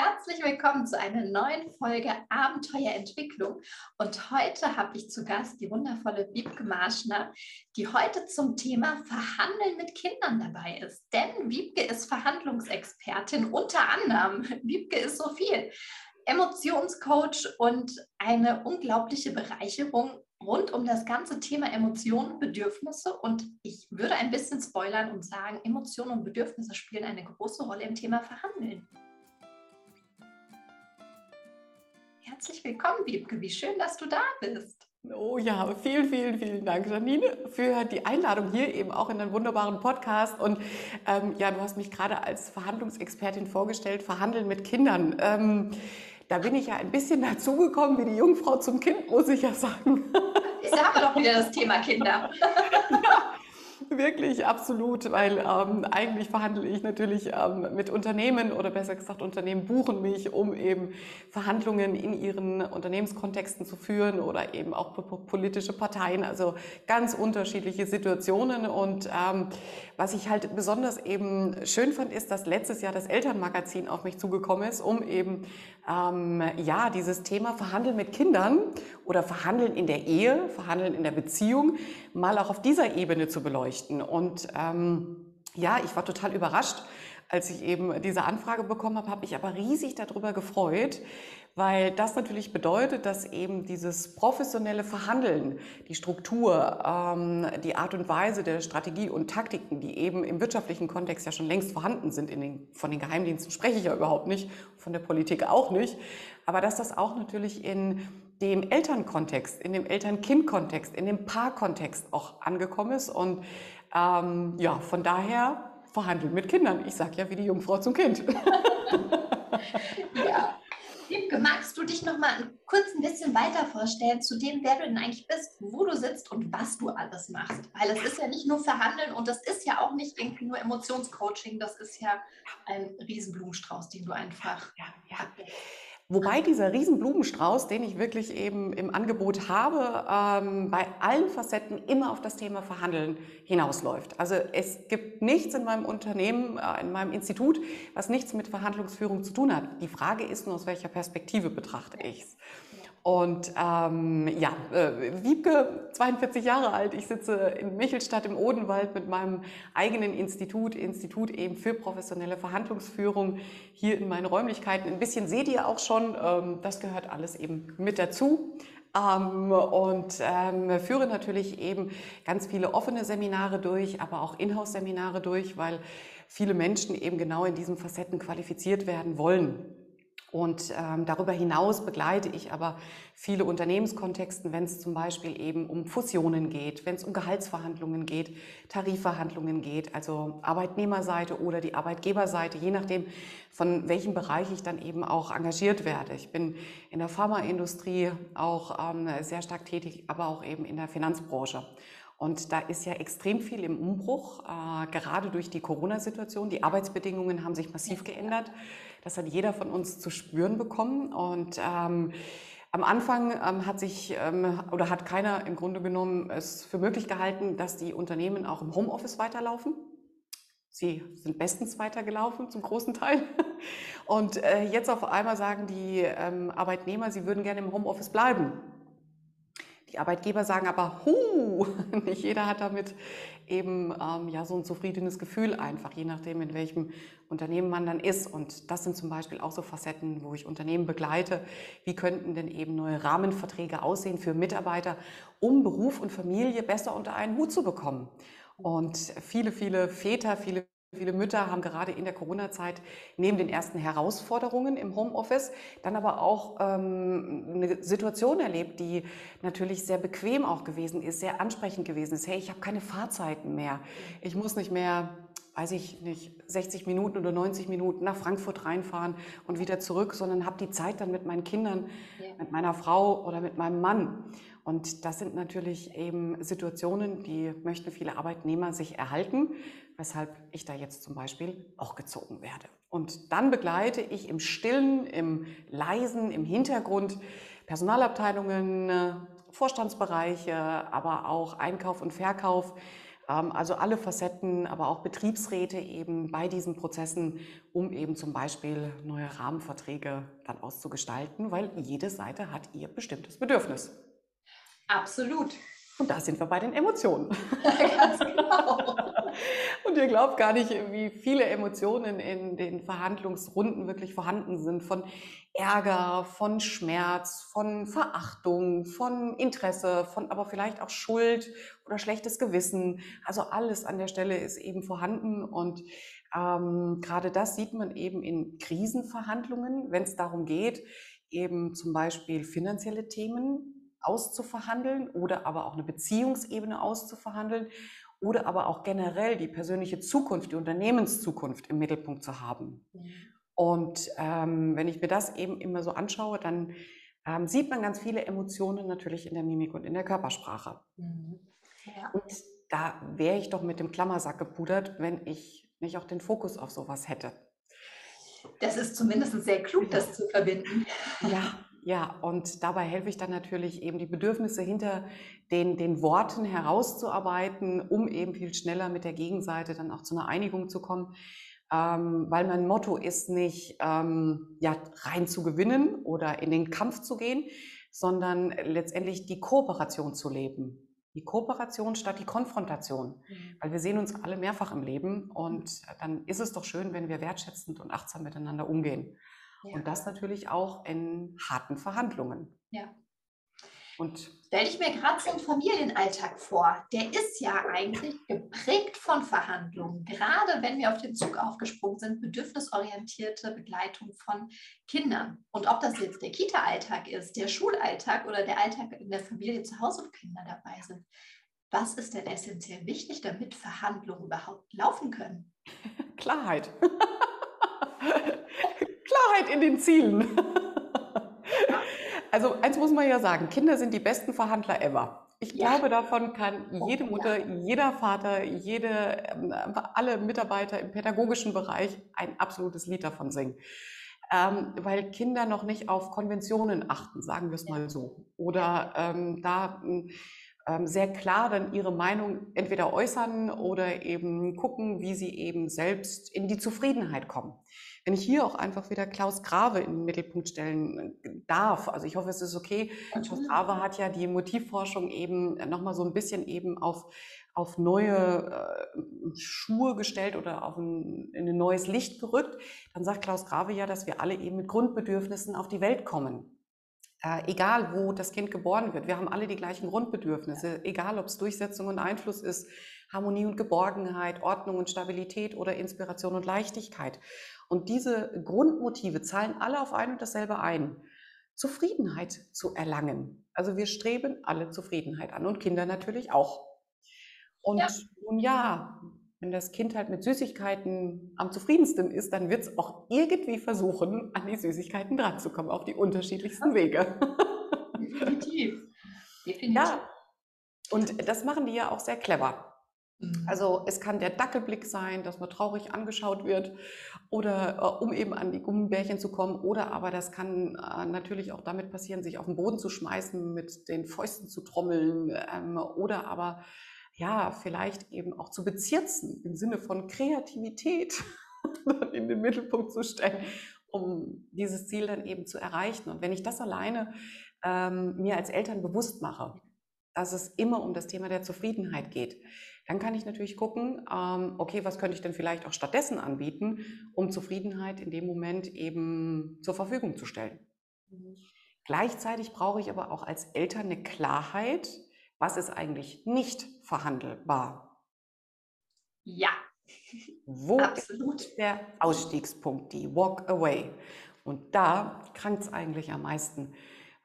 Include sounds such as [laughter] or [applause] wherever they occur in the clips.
Herzlich willkommen zu einer neuen Folge Abenteuerentwicklung. Und heute habe ich zu Gast die wundervolle Wiebke Marschner, die heute zum Thema Verhandeln mit Kindern dabei ist. Denn Wiebke ist Verhandlungsexpertin unter anderem. Wiebke ist so viel. Emotionscoach und eine unglaubliche Bereicherung rund um das ganze Thema Emotionen Bedürfnisse. Und ich würde ein bisschen spoilern und sagen, Emotionen und Bedürfnisse spielen eine große Rolle im Thema Verhandeln. Herzlich willkommen, Wiebke. Wie schön, dass du da bist. Oh ja, vielen, vielen, vielen Dank, Janine, für die Einladung hier eben auch in einen wunderbaren Podcast. Und ähm, ja, du hast mich gerade als Verhandlungsexpertin vorgestellt, Verhandeln mit Kindern. Ähm, da bin ich ja ein bisschen [laughs] dazugekommen wie die Jungfrau zum Kind, muss ich ja sagen. Haben wir doch wieder das Thema Kinder. [laughs] ja, Wirklich, absolut, weil ähm, eigentlich verhandle ich natürlich ähm, mit Unternehmen oder besser gesagt, Unternehmen buchen mich, um eben Verhandlungen in ihren Unternehmenskontexten zu führen oder eben auch politische Parteien, also ganz unterschiedliche Situationen. Und ähm, was ich halt besonders eben schön fand, ist, dass letztes Jahr das Elternmagazin auf mich zugekommen ist, um eben ähm, ja dieses Thema Verhandeln mit Kindern oder Verhandeln in der Ehe, Verhandeln in der Beziehung mal auch auf dieser Ebene zu beleuchten. Und ähm, ja, ich war total überrascht, als ich eben diese Anfrage bekommen habe, habe ich aber riesig darüber gefreut, weil das natürlich bedeutet, dass eben dieses professionelle Verhandeln, die Struktur, ähm, die Art und Weise der Strategie und Taktiken, die eben im wirtschaftlichen Kontext ja schon längst vorhanden sind, in den, von den Geheimdiensten spreche ich ja überhaupt nicht, von der Politik auch nicht, aber dass das auch natürlich in dem Elternkontext, in dem Eltern-Kind-Kontext, in dem Paarkontext auch angekommen ist. Und ähm, ja, von daher verhandeln mit Kindern. Ich sage ja wie die Jungfrau zum Kind. [laughs] ja. Liebke, magst du dich noch mal kurz ein bisschen weiter vorstellen zu dem, wer du denn eigentlich bist, wo du sitzt und was du alles machst? Weil es ist ja nicht nur Verhandeln und das ist ja auch nicht irgendwie nur Emotionscoaching, das ist ja ein Riesenblumenstrauß, den du einfach. Ja, ja. Wobei dieser Riesenblumenstrauß, den ich wirklich eben im Angebot habe, ähm, bei allen Facetten immer auf das Thema Verhandeln hinausläuft. Also es gibt nichts in meinem Unternehmen, äh, in meinem Institut, was nichts mit Verhandlungsführung zu tun hat. Die Frage ist nur, aus welcher Perspektive betrachte ich es. Und ähm, ja, äh, Wiebke, 42 Jahre alt, ich sitze in Michelstadt im Odenwald mit meinem eigenen Institut, Institut eben für professionelle Verhandlungsführung hier in meinen Räumlichkeiten. Ein bisschen seht ihr auch schon, ähm, das gehört alles eben mit dazu. Ähm, und ähm, führe natürlich eben ganz viele offene Seminare durch, aber auch Inhouse-Seminare durch, weil viele Menschen eben genau in diesen Facetten qualifiziert werden wollen. Und ähm, darüber hinaus begleite ich aber viele Unternehmenskontexten, wenn es zum Beispiel eben um Fusionen geht, wenn es um Gehaltsverhandlungen geht, Tarifverhandlungen geht, also Arbeitnehmerseite oder die Arbeitgeberseite, je nachdem, von welchem Bereich ich dann eben auch engagiert werde. Ich bin in der Pharmaindustrie auch ähm, sehr stark tätig, aber auch eben in der Finanzbranche. Und da ist ja extrem viel im Umbruch, äh, gerade durch die Corona-Situation. Die Arbeitsbedingungen haben sich massiv geändert. Das hat jeder von uns zu spüren bekommen. Und ähm, am Anfang ähm, hat sich ähm, oder hat keiner im Grunde genommen es für möglich gehalten, dass die Unternehmen auch im Homeoffice weiterlaufen. Sie sind bestens weitergelaufen, zum großen Teil. Und äh, jetzt auf einmal sagen die ähm, Arbeitnehmer, sie würden gerne im Homeoffice bleiben. Die Arbeitgeber sagen aber, hu, [laughs] nicht jeder hat damit eben ähm, ja so ein zufriedenes Gefühl einfach, je nachdem, in welchem Unternehmen man dann ist. Und das sind zum Beispiel auch so Facetten, wo ich Unternehmen begleite. Wie könnten denn eben neue Rahmenverträge aussehen für Mitarbeiter, um Beruf und Familie besser unter einen Hut zu bekommen? Und viele, viele Väter, viele Viele Mütter haben gerade in der Corona-Zeit neben den ersten Herausforderungen im Homeoffice dann aber auch ähm, eine Situation erlebt, die natürlich sehr bequem auch gewesen ist, sehr ansprechend gewesen ist. Hey, ich habe keine Fahrzeiten mehr. Ich muss nicht mehr, weiß ich nicht, 60 Minuten oder 90 Minuten nach Frankfurt reinfahren und wieder zurück, sondern habe die Zeit dann mit meinen Kindern, ja. mit meiner Frau oder mit meinem Mann. Und das sind natürlich eben Situationen, die möchten viele Arbeitnehmer sich erhalten, weshalb ich da jetzt zum Beispiel auch gezogen werde. Und dann begleite ich im Stillen, im Leisen, im Hintergrund Personalabteilungen, Vorstandsbereiche, aber auch Einkauf und Verkauf Ähm, also alle Facetten, aber auch Betriebsräte eben bei diesen Prozessen, um eben zum Beispiel neue Rahmenverträge dann auszugestalten, weil jede Seite hat ihr bestimmtes Bedürfnis. Absolut. Und da sind wir bei den Emotionen. [laughs] Ganz genau. Und ihr glaubt gar nicht, wie viele Emotionen in den Verhandlungsrunden wirklich vorhanden sind. Von Ärger, von Schmerz, von Verachtung, von Interesse, von aber vielleicht auch Schuld oder schlechtes Gewissen. Also alles an der Stelle ist eben vorhanden. Und ähm, gerade das sieht man eben in Krisenverhandlungen, wenn es darum geht, eben zum Beispiel finanzielle Themen auszuverhandeln oder aber auch eine Beziehungsebene auszuverhandeln oder aber auch generell die persönliche Zukunft, die Unternehmenszukunft im Mittelpunkt zu haben. Und ähm, wenn ich mir das eben immer so anschaue, dann ähm, sieht man ganz viele Emotionen natürlich in der Mimik und in der Körpersprache. Mhm. Ja. Und da wäre ich doch mit dem Klammersack gepudert, wenn ich nicht auch den Fokus auf sowas hätte. Das ist zumindest sehr klug, das zu verbinden. Ja, ja, und dabei helfe ich dann natürlich eben die Bedürfnisse hinter den, den Worten herauszuarbeiten, um eben viel schneller mit der Gegenseite dann auch zu einer Einigung zu kommen. Ähm, weil mein Motto ist nicht, ähm, ja, rein zu gewinnen oder in den Kampf zu gehen, sondern letztendlich die Kooperation zu leben. Die Kooperation statt die Konfrontation. Mhm. Weil wir sehen uns alle mehrfach im Leben und dann ist es doch schön, wenn wir wertschätzend und achtsam miteinander umgehen. Ja. Und das natürlich auch in harten Verhandlungen. Ja. Und stelle ich mir gerade so einen Familienalltag vor. Der ist ja eigentlich geprägt von Verhandlungen. Gerade wenn wir auf den Zug aufgesprungen sind, bedürfnisorientierte Begleitung von Kindern. Und ob das jetzt der Kita-Alltag ist, der Schulalltag oder der Alltag in der Familie zu Hause, wo Kinder dabei sind. Was ist denn essentiell wichtig, damit Verhandlungen überhaupt laufen können? [laughs] Klarheit. Klarheit in den Zielen. [laughs] Also eins muss man ja sagen, Kinder sind die besten Verhandler ever. Ich ja. glaube, davon kann jede Mutter, jeder Vater, jede, ähm, alle Mitarbeiter im pädagogischen Bereich ein absolutes Lied davon singen. Ähm, weil Kinder noch nicht auf Konventionen achten, sagen wir es mal so. Oder ähm, da ähm, sehr klar dann ihre Meinung entweder äußern oder eben gucken, wie sie eben selbst in die Zufriedenheit kommen wenn ich hier auch einfach wieder Klaus Grave in den Mittelpunkt stellen äh, darf, also ich hoffe, es ist okay. Klaus Grave hat ja die Motivforschung eben nochmal so ein bisschen eben auf, auf neue äh, Schuhe gestellt oder auf ein, in ein neues Licht gerückt. Dann sagt Klaus Grave ja, dass wir alle eben mit Grundbedürfnissen auf die Welt kommen. Äh, egal, wo das Kind geboren wird. Wir haben alle die gleichen Grundbedürfnisse, egal ob es Durchsetzung und Einfluss ist, Harmonie und Geborgenheit, Ordnung und Stabilität oder Inspiration und Leichtigkeit. Und diese Grundmotive zahlen alle auf ein und dasselbe ein. Zufriedenheit zu erlangen. Also wir streben alle Zufriedenheit an und Kinder natürlich auch. Und ja. nun ja, wenn das Kind halt mit Süßigkeiten am zufriedensten ist, dann wird es auch irgendwie versuchen, an die Süßigkeiten dran zu kommen, auf die unterschiedlichsten Wege. Definitiv. [laughs] Definitiv. Ja. Und das machen die ja auch sehr clever. Mhm. Also es kann der Dackelblick sein, dass man traurig angeschaut wird oder äh, um eben an die Gummibärchen zu kommen. Oder aber das kann äh, natürlich auch damit passieren, sich auf den Boden zu schmeißen, mit den Fäusten zu trommeln ähm, oder aber ja, vielleicht eben auch zu bezirzen im Sinne von Kreativität [laughs] in den Mittelpunkt zu stellen, um dieses Ziel dann eben zu erreichen. Und wenn ich das alleine ähm, mir als Eltern bewusst mache, dass es immer um das Thema der Zufriedenheit geht, dann kann ich natürlich gucken, ähm, okay, was könnte ich denn vielleicht auch stattdessen anbieten, um Zufriedenheit in dem Moment eben zur Verfügung zu stellen. Mhm. Gleichzeitig brauche ich aber auch als Eltern eine Klarheit, was ist eigentlich nicht verhandelbar. Ja. Wo Absolut. ist der Ausstiegspunkt, die Walk Away? Und da krankt es eigentlich am meisten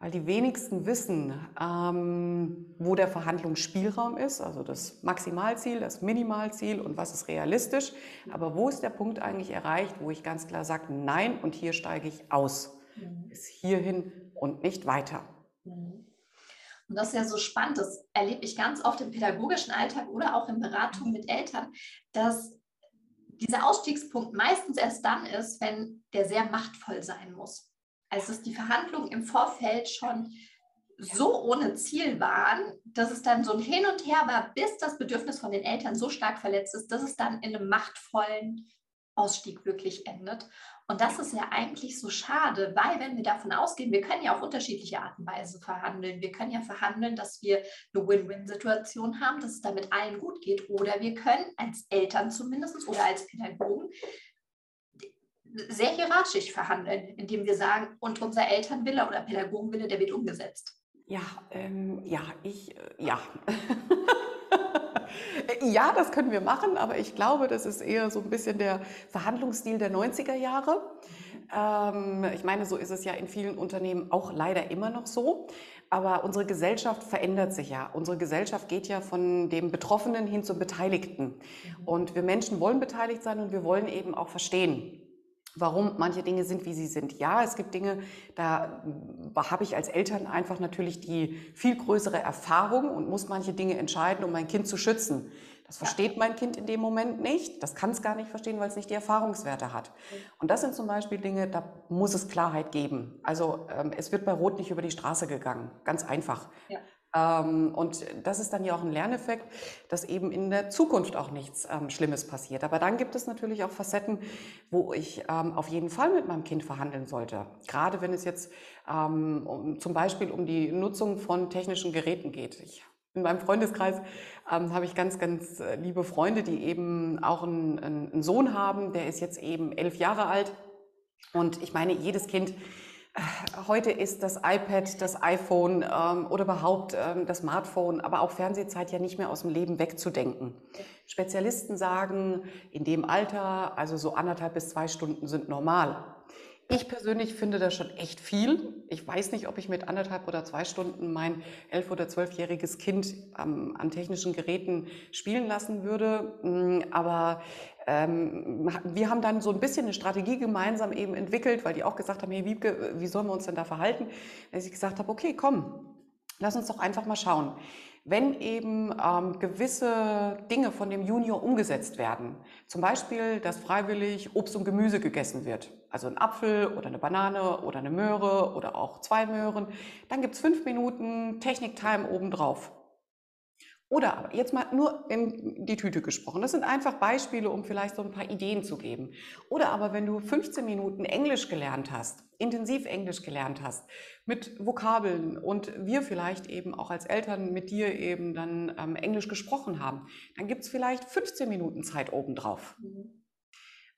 weil die wenigsten wissen, ähm, wo der Verhandlungsspielraum ist, also das Maximalziel, das Minimalziel und was ist realistisch. Aber wo ist der Punkt eigentlich erreicht, wo ich ganz klar sage, nein und hier steige ich aus, mhm. bis hierhin und nicht weiter. Mhm. Und das ist ja so spannend, das erlebe ich ganz oft im pädagogischen Alltag oder auch in Beratungen mit Eltern, dass dieser Ausstiegspunkt meistens erst dann ist, wenn der sehr machtvoll sein muss. Also dass die Verhandlungen im Vorfeld schon so ohne Ziel waren, dass es dann so ein Hin und Her war, bis das Bedürfnis von den Eltern so stark verletzt ist, dass es dann in einem machtvollen Ausstieg wirklich endet. Und das ist ja eigentlich so schade, weil wenn wir davon ausgehen, wir können ja auf unterschiedliche Art und Weise verhandeln. Wir können ja verhandeln, dass wir eine Win-Win-Situation haben, dass es damit allen gut geht. Oder wir können als Eltern zumindest oder als Pädagogen sehr hierarchisch verhandeln, indem wir sagen, und unser Elternwille oder Pädagogenwille, der wird umgesetzt. Ja, ähm, ja, ich, äh, ja. [laughs] [laughs] ja, das können wir machen, aber ich glaube, das ist eher so ein bisschen der Verhandlungsstil der 90er Jahre. Ähm, ich meine, so ist es ja in vielen Unternehmen auch leider immer noch so. Aber unsere Gesellschaft verändert sich ja. Unsere Gesellschaft geht ja von dem Betroffenen hin zum Beteiligten. Mhm. Und wir Menschen wollen beteiligt sein und wir wollen eben auch verstehen, warum manche Dinge sind, wie sie sind. Ja, es gibt Dinge, da habe ich als Eltern einfach natürlich die viel größere Erfahrung und muss manche Dinge entscheiden, um mein Kind zu schützen. Das versteht mein Kind in dem Moment nicht. Das kann es gar nicht verstehen, weil es nicht die Erfahrungswerte hat. Und das sind zum Beispiel Dinge, da muss es Klarheit geben. Also ähm, es wird bei Rot nicht über die Straße gegangen. Ganz einfach. Ja. Ähm, und das ist dann ja auch ein Lerneffekt, dass eben in der Zukunft auch nichts ähm, Schlimmes passiert. Aber dann gibt es natürlich auch Facetten, wo ich ähm, auf jeden Fall mit meinem Kind verhandeln sollte. Gerade wenn es jetzt um, zum Beispiel um die Nutzung von technischen Geräten geht. Ich in meinem Freundeskreis ähm, habe ich ganz, ganz äh, liebe Freunde, die eben auch einen, einen, Sohn haben, der ist jetzt eben elf Jahre alt. Und ich meine, jedes Kind Heute ist das iPad, das iPhone ähm, oder überhaupt ähm, das Smartphone, aber auch Fernsehzeit ja nicht mehr aus dem Leben wegzudenken. Spezialisten sagen, in dem Alter, also so anderthalb bis zwei Stunden sind normal. Ich persönlich finde das schon echt viel. Ich weiß nicht, ob ich mit anderthalb oder zwei Stunden mein elf- oder zwölfjähriges Kind ähm, an technischen Geräten spielen lassen würde. Mm, aber wir haben dann so ein bisschen eine Strategie gemeinsam eben entwickelt, weil die auch gesagt haben, hey Wiebke, wie sollen wir uns denn da verhalten? Dass ich gesagt habe, okay, komm, lass uns doch einfach mal schauen. Wenn eben ähm, gewisse Dinge von dem Junior umgesetzt werden, zum Beispiel, dass freiwillig Obst und Gemüse gegessen wird, also ein Apfel oder eine Banane oder eine Möhre oder auch zwei Möhren, dann gibt es fünf Minuten Technik-Time obendrauf. Oder aber jetzt mal nur in die Tüte gesprochen. Das sind einfach Beispiele, um vielleicht so ein paar Ideen zu geben. Oder aber wenn du 15 Minuten Englisch gelernt hast, intensiv Englisch gelernt hast, mit Vokabeln und wir vielleicht eben auch als Eltern mit dir eben dann ähm, Englisch gesprochen haben, dann gibt es vielleicht 15 Minuten Zeit obendrauf. Mhm.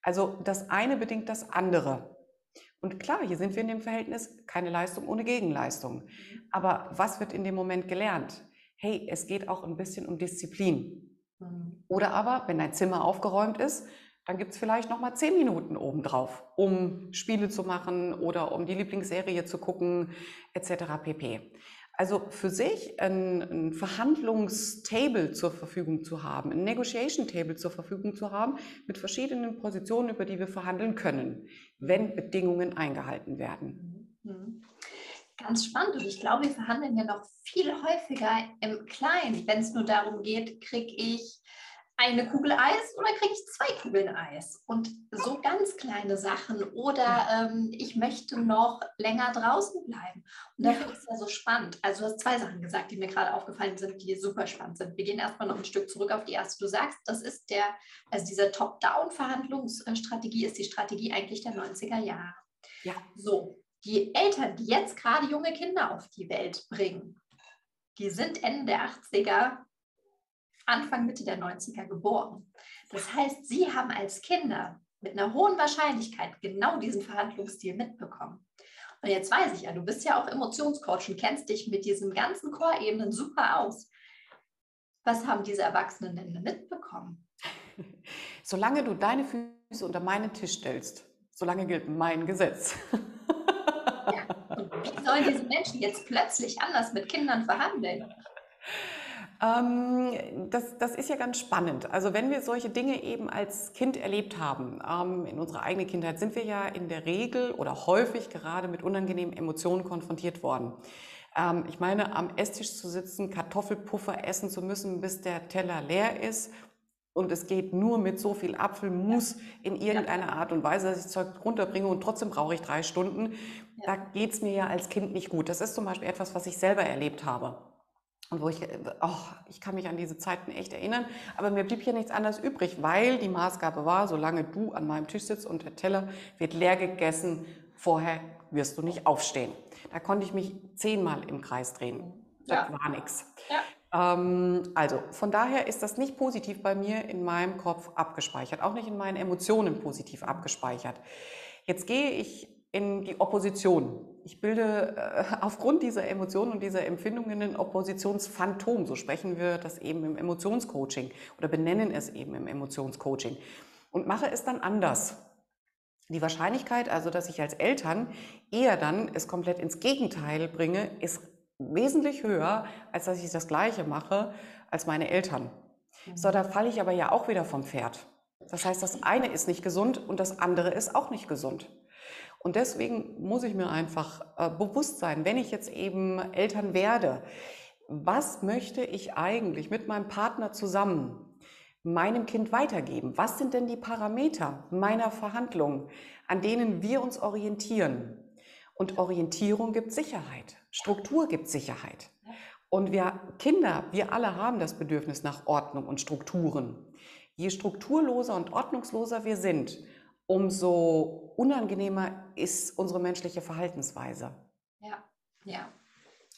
Also das eine bedingt das andere. Und klar, hier sind wir in dem Verhältnis keine Leistung ohne Gegenleistung. Mhm. Aber was wird in dem Moment gelernt? Hey, es geht auch ein bisschen um Disziplin. Mhm. Oder aber, wenn dein Zimmer aufgeräumt ist, dann gibt es vielleicht noch mal zehn Minuten obendrauf, um Spiele zu machen oder um die Lieblingsserie zu gucken, etc. pp. Also für sich ein, ein Verhandlungstable zur Verfügung zu haben, ein Negotiation Table zur Verfügung zu haben, mit verschiedenen Positionen, über die wir verhandeln können, wenn Bedingungen eingehalten werden. Mhm. Ganz spannend. Und ich glaube, wir verhandeln ja noch viel häufiger im Kleinen, wenn es nur darum geht, kriege ich eine Kugel Eis oder kriege ich zwei Kugeln Eis? Und so ganz kleine Sachen. Oder ähm, ich möchte noch länger draußen bleiben. Und da finde ich es ja so spannend. Also du hast zwei Sachen gesagt, die mir gerade aufgefallen sind, die super spannend sind. Wir gehen erstmal noch ein Stück zurück auf die erste. Du sagst, das ist der, also diese Top-Down-Verhandlungsstrategie ist die Strategie eigentlich der 90er Jahre. Ja. So, die Eltern, die jetzt gerade junge Kinder auf die Welt bringen, die sind Ende der 80er, Anfang, Mitte der 90er geboren. Das heißt, sie haben als Kinder mit einer hohen Wahrscheinlichkeit genau diesen Verhandlungsstil mitbekommen. Und jetzt weiß ich ja, du bist ja auch Emotionscoach und kennst dich mit diesen ganzen Core-Ebenen super aus. Was haben diese Erwachsenen denn mitbekommen? [laughs] Solange du deine Füße unter meinen Tisch stellst, solange gilt mein Gesetz. [laughs] Sollen diese Menschen jetzt plötzlich anders mit Kindern verhandeln? Ähm, das, das, ist ja ganz spannend. Also wenn wir solche Dinge eben als Kind erlebt haben, ähm, in unserer eigenen Kindheit, sind wir ja in der Regel oder häufig gerade mit unangenehmen Emotionen konfrontiert worden. Ähm, ich meine, am Esstisch zu sitzen, Kartoffelpuffer essen zu müssen, bis der Teller leer ist und es geht nur mit so viel Apfelmus in irgendeiner Art und Weise, dass ich Zeug runterbringe und trotzdem brauche ich drei Stunden. Da geht es mir ja als Kind nicht gut. Das ist zum Beispiel etwas, was ich selber erlebt habe. Und wo ich, oh, ich kann mich an diese Zeiten echt erinnern, aber mir blieb hier nichts anderes übrig, weil die Maßgabe war, solange du an meinem Tisch sitzt und der Teller wird leer gegessen, vorher wirst du nicht aufstehen. Da konnte ich mich zehnmal im Kreis drehen. Das ja. war nichts. Ja. Ähm, also von daher ist das nicht positiv bei mir in meinem Kopf abgespeichert, auch nicht in meinen Emotionen positiv abgespeichert. Jetzt gehe ich in die Opposition. Ich bilde äh, [laughs] aufgrund dieser Emotionen und dieser Empfindungen ein Oppositionsphantom. So sprechen wir das eben im Emotionscoaching oder benennen es eben im Emotionscoaching und mache es dann anders. Die Wahrscheinlichkeit also, dass ich als Eltern eher dann es komplett ins Gegenteil bringe, ist wesentlich höher, als dass ich das Gleiche mache als meine Eltern. Mhm. So, da falle ich aber ja auch wieder vom Pferd. Das heißt, das eine ist nicht gesund und das andere ist auch nicht gesund. Und deswegen muss ich mir einfach äh, bewusst sein, wenn ich jetzt eben Eltern werde, was möchte ich eigentlich mit meinem Partner zusammen meinem Kind weitergeben? Was sind denn die Parameter meiner Verhandlungen, an denen wir uns orientieren? Und Orientierung gibt Sicherheit. Struktur gibt Sicherheit. Und wir Kinder, wir alle haben das Bedürfnis nach Ordnung und Strukturen. Je strukturloser und ordnungsloser wir sind, umso unangenehmer ist unsere menschliche Verhaltensweise. Ja, ja.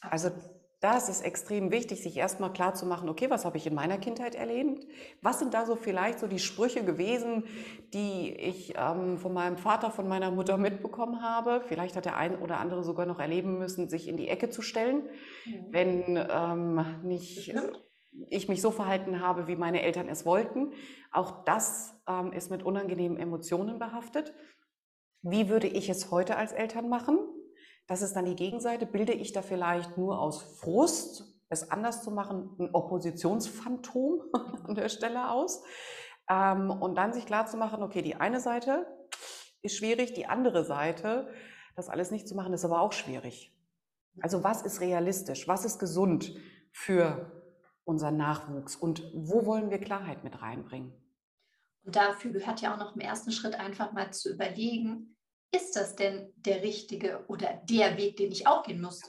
Also das ist extrem wichtig, sich erstmal klar zu machen, okay, was habe ich in meiner Kindheit erlebt? Was sind da so vielleicht so die Sprüche gewesen, die ich ähm, von meinem Vater, von meiner Mutter mitbekommen habe? Vielleicht hat der ein oder andere sogar noch erleben müssen, sich in die Ecke zu stellen, mhm. wenn ähm, nicht ich mich so verhalten habe, wie meine Eltern es wollten. Auch das ähm, ist mit unangenehmen Emotionen behaftet. Wie würde ich es heute als Eltern machen? Das ist dann die Gegenseite. Bilde ich da vielleicht nur aus Frust, es anders zu machen, ein Oppositionsphantom [laughs] an der Stelle aus? Ähm, und dann sich klar zu machen, okay, die eine Seite ist schwierig, die andere Seite, das alles nicht zu machen, ist aber auch schwierig. Also was ist realistisch? Was ist gesund für unseren Nachwuchs? Und wo wollen wir Klarheit mit reinbringen? Und dafür gehört ja auch noch im ersten Schritt einfach mal zu überlegen, ist das denn der richtige oder der Weg, den ich auch gehen muss?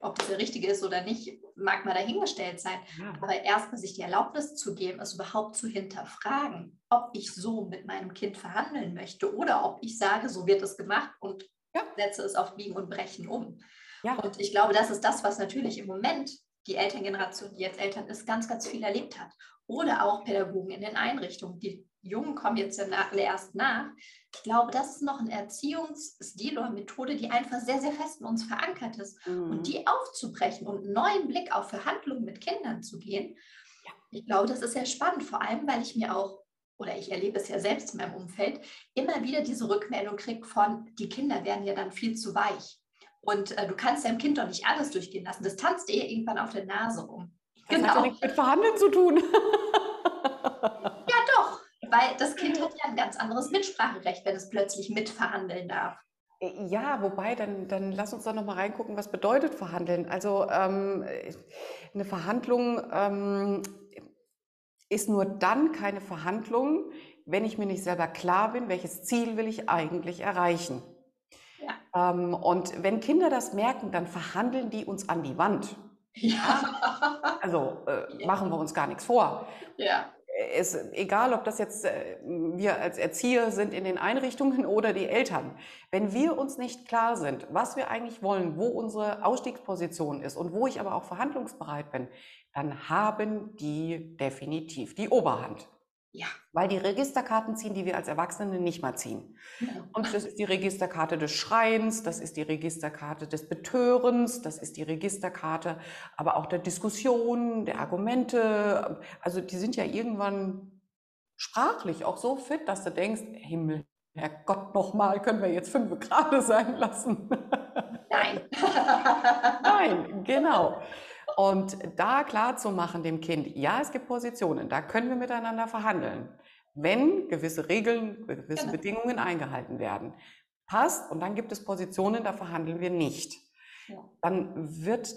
Ob das der richtige ist oder nicht, mag mal dahingestellt sein. Ja. Aber erstmal sich die Erlaubnis zu geben, es überhaupt zu hinterfragen, ob ich so mit meinem Kind verhandeln möchte oder ob ich sage, so wird es gemacht und ja. setze es auf Biegen und Brechen um. Ja. Und ich glaube, das ist das, was natürlich im Moment die Elterngeneration, die jetzt Eltern ist, ganz, ganz viel erlebt hat. Oder auch Pädagogen in den Einrichtungen, die Jungen kommen jetzt ja erst nach. Ich glaube, das ist noch eine Erziehungsstil oder Methode, die einfach sehr, sehr fest in uns verankert ist. Mhm. Und die aufzubrechen und einen neuen Blick auf Verhandlungen mit Kindern zu gehen, ja. ich glaube, das ist sehr spannend, vor allem, weil ich mir auch, oder ich erlebe es ja selbst in meinem Umfeld, immer wieder diese Rückmeldung kriege von, die Kinder werden ja dann viel zu weich. Und äh, du kannst deinem Kind doch nicht alles durchgehen lassen. Das tanzt eh irgendwann auf der Nase rum. Das genau. hat ja nichts mit Verhandeln zu tun. [laughs] [laughs] weil das Kind hat ja ein ganz anderes Mitspracherecht, wenn es plötzlich mitverhandeln darf. Äh, ja, wobei, dann, dann lass uns doch noch mal reingucken, was bedeutet verhandeln. Also ähm, eine Verhandlung ähm, ist nur dann keine Verhandlung, wenn ich mir nicht selber klar bin, welches Ziel will ich eigentlich erreichen. Ja. Ähm, und wenn Kinder das merken, dann verhandeln die uns an die Wand. Ja. Also äh, ja. machen wir uns gar nichts vor. Ja ist egal, ob das jetzt äh, wir als Erzieher sind in den Einrichtungen [laughs] oder die Eltern. Wenn wir uns nicht klar sind, was wir eigentlich wollen, wo unsere Ausstiegsposition ist und wo ich aber auch verhandlungsbereit bin, dann haben die definitiv die Oberhand. Ja. Weil die Registerkarten ziehen, die wir als Erwachsene nicht mal ziehen. Ja. Und das ist die Registerkarte des Schreins, das ist die Registerkarte des Betörens, das ist die Registerkarte aber auch der Diskussion, der Argumente. Also die sind ja irgendwann sprachlich auch so fit, dass du denkst, Himmel, Herrgott, nochmal, können wir jetzt fünf Grad sein lassen? Nein. [laughs] Nein, genau. Und da klar zu machen dem Kind, ja, es gibt Positionen, da können wir miteinander verhandeln, wenn gewisse Regeln, gewisse genau. Bedingungen eingehalten werden. Passt und dann gibt es Positionen, da verhandeln wir nicht. ja. dann wird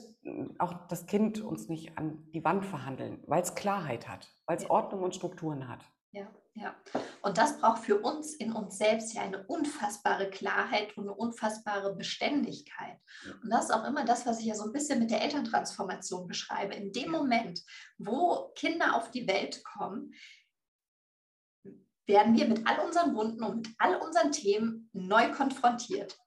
auch das Kind uns nicht an die Wand verhandeln, weil es Klarheit hat, weil es ja. Ordnung und Strukturen hat. Ja, ja. Und das braucht für uns in uns selbst ja eine unfassbare Klarheit und eine unfassbare Beständigkeit. Und das ist auch immer das, was ich ja so ein bisschen mit der Elterntransformation beschreibe. In dem Moment, wo Kinder auf die Welt kommen, werden wir mit all unseren Wunden und mit all unseren Themen neu konfrontiert.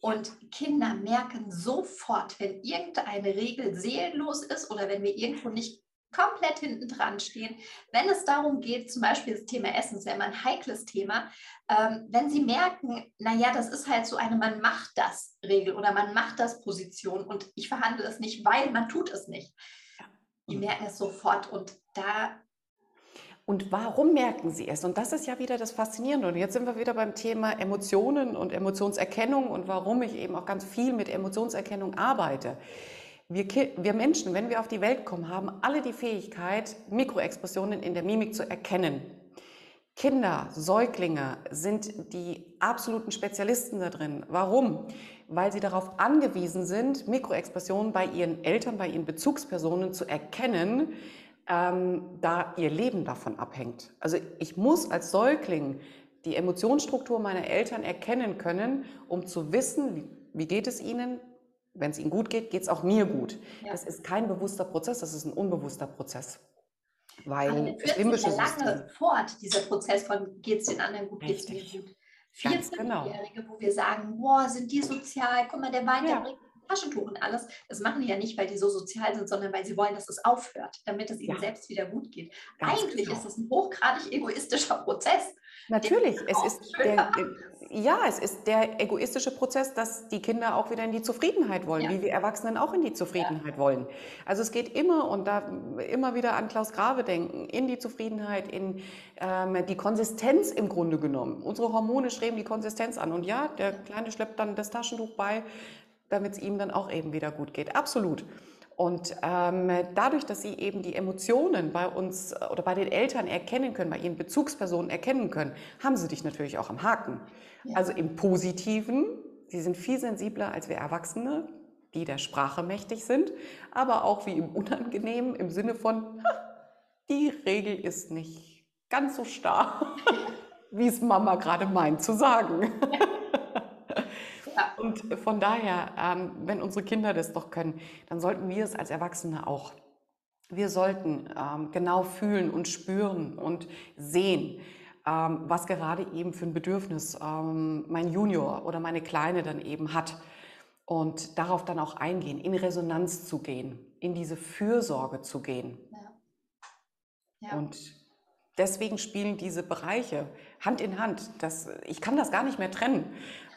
Und Kinder merken sofort, wenn irgendeine Regel seelenlos ist oder wenn wir irgendwo nicht komplett hinten dran stehen. Wenn es darum geht, zum Beispiel das Thema Essen, ist ja immer ein heikles Thema, ähm, wenn Sie merken, naja, das ist halt so eine Man macht das Regel oder man macht das Position und ich verhandle es nicht, weil man tut es nicht. Die merken es sofort und da und warum merken sie es? Und das ist ja wieder das Faszinierende. Und jetzt sind wir wieder beim Thema Emotionen und Emotionserkennung und warum ich eben auch ganz viel mit Emotionserkennung arbeite. Wir, wir, Menschen, wenn wir auf die Welt kommen, haben alle die Fähigkeit, Mikroexpressionen in der Mimik zu erkennen. Kinder, Säuglinge sind die absoluten Spezialisten da drin. Warum? Weil sie darauf angewiesen sind, Mikroexpressionen bei ihren Eltern, bei ihren Bezugspersonen zu erkennen, ähm, da ihr Leben davon abhängt. Also ich muss als Säugling die Emotionsstruktur meiner Eltern erkennen können, um zu wissen, wie, wie geht es ihnen. Wenn es ihnen gut geht, geht es auch mir gut. Ja. Das ist kein bewusster Prozess, das ist ein unbewusster Prozess. Weil das limbische ja lange fort, dieser Prozess von geht es den anderen gut, geht es mir gut. 14-Jährige, genau. wo wir sagen, boah, sind die sozial, guck mal, der weint, ja. der bringt Taschentuch und alles. Das machen die ja nicht, weil die so sozial sind, sondern weil sie wollen, dass es aufhört, damit es ihnen ja. selbst wieder gut geht. Ganz Eigentlich genau. ist es ein hochgradig egoistischer Prozess. Natürlich, es ist der, ja, es ist der egoistische Prozess, dass die Kinder auch wieder in die Zufriedenheit wollen, ja. wie wir Erwachsenen auch in die Zufriedenheit ja. wollen. Also es geht immer und da immer wieder an Klaus Grave denken, in die Zufriedenheit, in ähm, die Konsistenz im Grunde genommen. Unsere Hormone streben die Konsistenz an und ja, der Kleine schleppt dann das Taschentuch bei, damit es ihm dann auch eben wieder gut geht. Absolut. Und ähm, dadurch, dass sie eben die Emotionen bei uns äh, oder bei den Eltern erkennen können, bei ihren Bezugspersonen erkennen können, haben sie dich natürlich auch am Haken. Ja. Also im Positiven, sie sind viel sensibler als wir Erwachsene, die der Sprache mächtig sind, aber auch wie im Unangenehmen im Sinne von, die Regel ist nicht ganz so starr, [laughs] wie es Mama gerade meint zu sagen. [laughs] Und von daher, ähm, wenn unsere Kinder das doch können, dann sollten wir es als Erwachsene auch. Wir sollten ähm, genau fühlen und spüren und sehen, ähm, was gerade eben für ein Bedürfnis mein Junior oder meine Kleine dann eben hat. Und darauf dann auch eingehen, in Resonanz zu gehen, in diese Fürsorge zu gehen. Ja. Ja. Und deswegen spielen diese Bereiche Hand in Hand. Das, ich kann das gar nicht mehr trennen.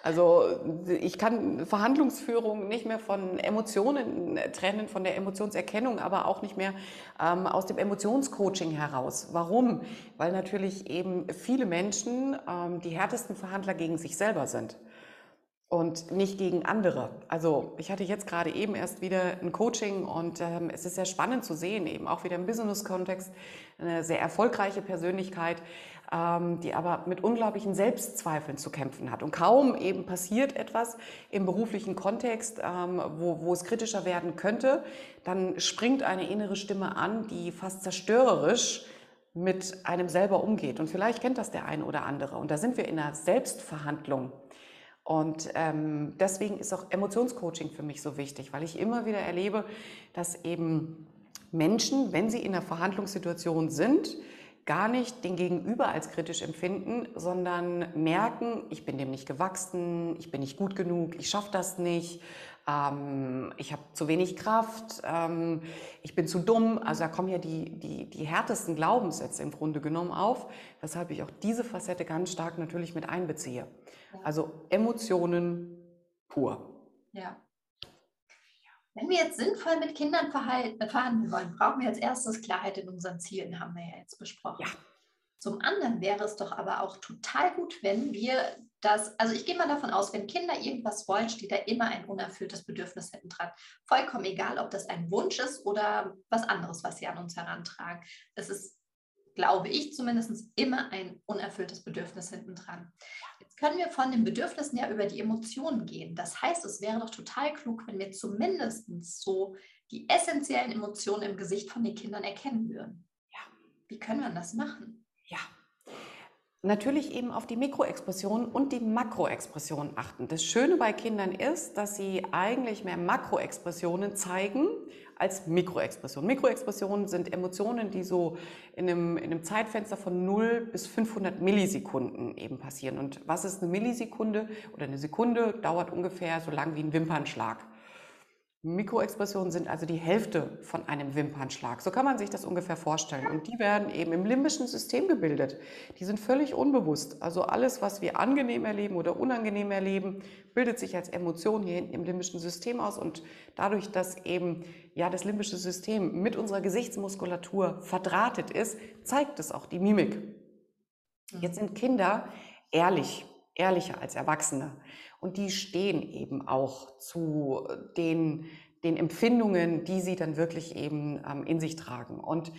Also ich kann Verhandlungsführung nicht mehr von Emotionen trennen, von der Emotionserkennung, aber auch nicht mehr ähm, aus dem Emotionscoaching heraus. Warum? Weil natürlich eben viele Menschen ähm, die härtesten Verhandler gegen sich selber sind und nicht gegen andere. Also ich hatte jetzt gerade eben erst wieder ein Coaching und ähm, es ist sehr spannend zu sehen, eben auch wieder im Business-Kontext, eine sehr erfolgreiche Persönlichkeit, ähm, die aber mit unglaublichen Selbstzweifeln zu kämpfen hat. Und kaum eben passiert etwas im beruflichen Kontext, ähm, wo, wo es kritischer werden könnte, dann springt eine innere Stimme an, die fast zerstörerisch mit einem selber umgeht. Und vielleicht kennt das der eine oder andere. Und da sind wir in einer Selbstverhandlung. Und ähm, deswegen ist auch Emotionscoaching für mich so wichtig, weil ich immer wieder erlebe, dass eben Menschen, wenn sie in einer Verhandlungssituation sind, gar nicht den Gegenüber als kritisch empfinden, sondern merken, ich bin dem nicht gewachsen, ich bin nicht gut genug, ich schaffe das nicht, ähm, ich habe zu wenig Kraft, ähm, ich bin zu dumm. Also da kommen ja die, die, die härtesten Glaubenssätze im Grunde genommen auf, weshalb ich auch diese Facette ganz stark natürlich mit einbeziehe. Also Emotionen pur. Ja. Wenn wir jetzt sinnvoll mit Kindern äh, verhandeln wollen, brauchen wir als erstes Klarheit in unseren Zielen, haben wir ja jetzt besprochen. Ja. Zum anderen wäre es doch aber auch total gut, wenn wir das, also ich gehe mal davon aus, wenn Kinder irgendwas wollen, steht da immer ein unerfülltes Bedürfnis hinten dran. Vollkommen egal, ob das ein Wunsch ist oder was anderes, was sie an uns herantragen. Es ist glaube ich zumindest, immer ein unerfülltes Bedürfnis hinten dran. Jetzt können wir von den Bedürfnissen ja über die Emotionen gehen. Das heißt, es wäre doch total klug, wenn wir zumindest so die essentiellen Emotionen im Gesicht von den Kindern erkennen würden. Ja. Wie können wir das machen? Ja, Natürlich eben auf die Mikroexpressionen und die Makroexpressionen achten. Das Schöne bei Kindern ist, dass sie eigentlich mehr Makroexpressionen zeigen als Mikroexpressionen. Mikroexpressionen sind Emotionen, die so in einem, in einem Zeitfenster von 0 bis 500 Millisekunden eben passieren. Und was ist eine Millisekunde oder eine Sekunde? Dauert ungefähr so lang wie ein Wimpernschlag. Mikroexpressionen sind also die Hälfte von einem Wimpernschlag. So kann man sich das ungefähr vorstellen. Und die werden eben im limbischen System gebildet. Die sind völlig unbewusst. Also alles, was wir angenehm erleben oder unangenehm erleben, bildet sich als Emotion hier hinten im limbischen System aus. Und dadurch, dass eben ja das limbische System mit unserer Gesichtsmuskulatur verdrahtet ist, zeigt es auch die Mimik. Jetzt sind Kinder ehrlich, ehrlicher als Erwachsene. Und die stehen eben auch zu den, den Empfindungen, die sie dann wirklich eben ähm, in sich tragen. Und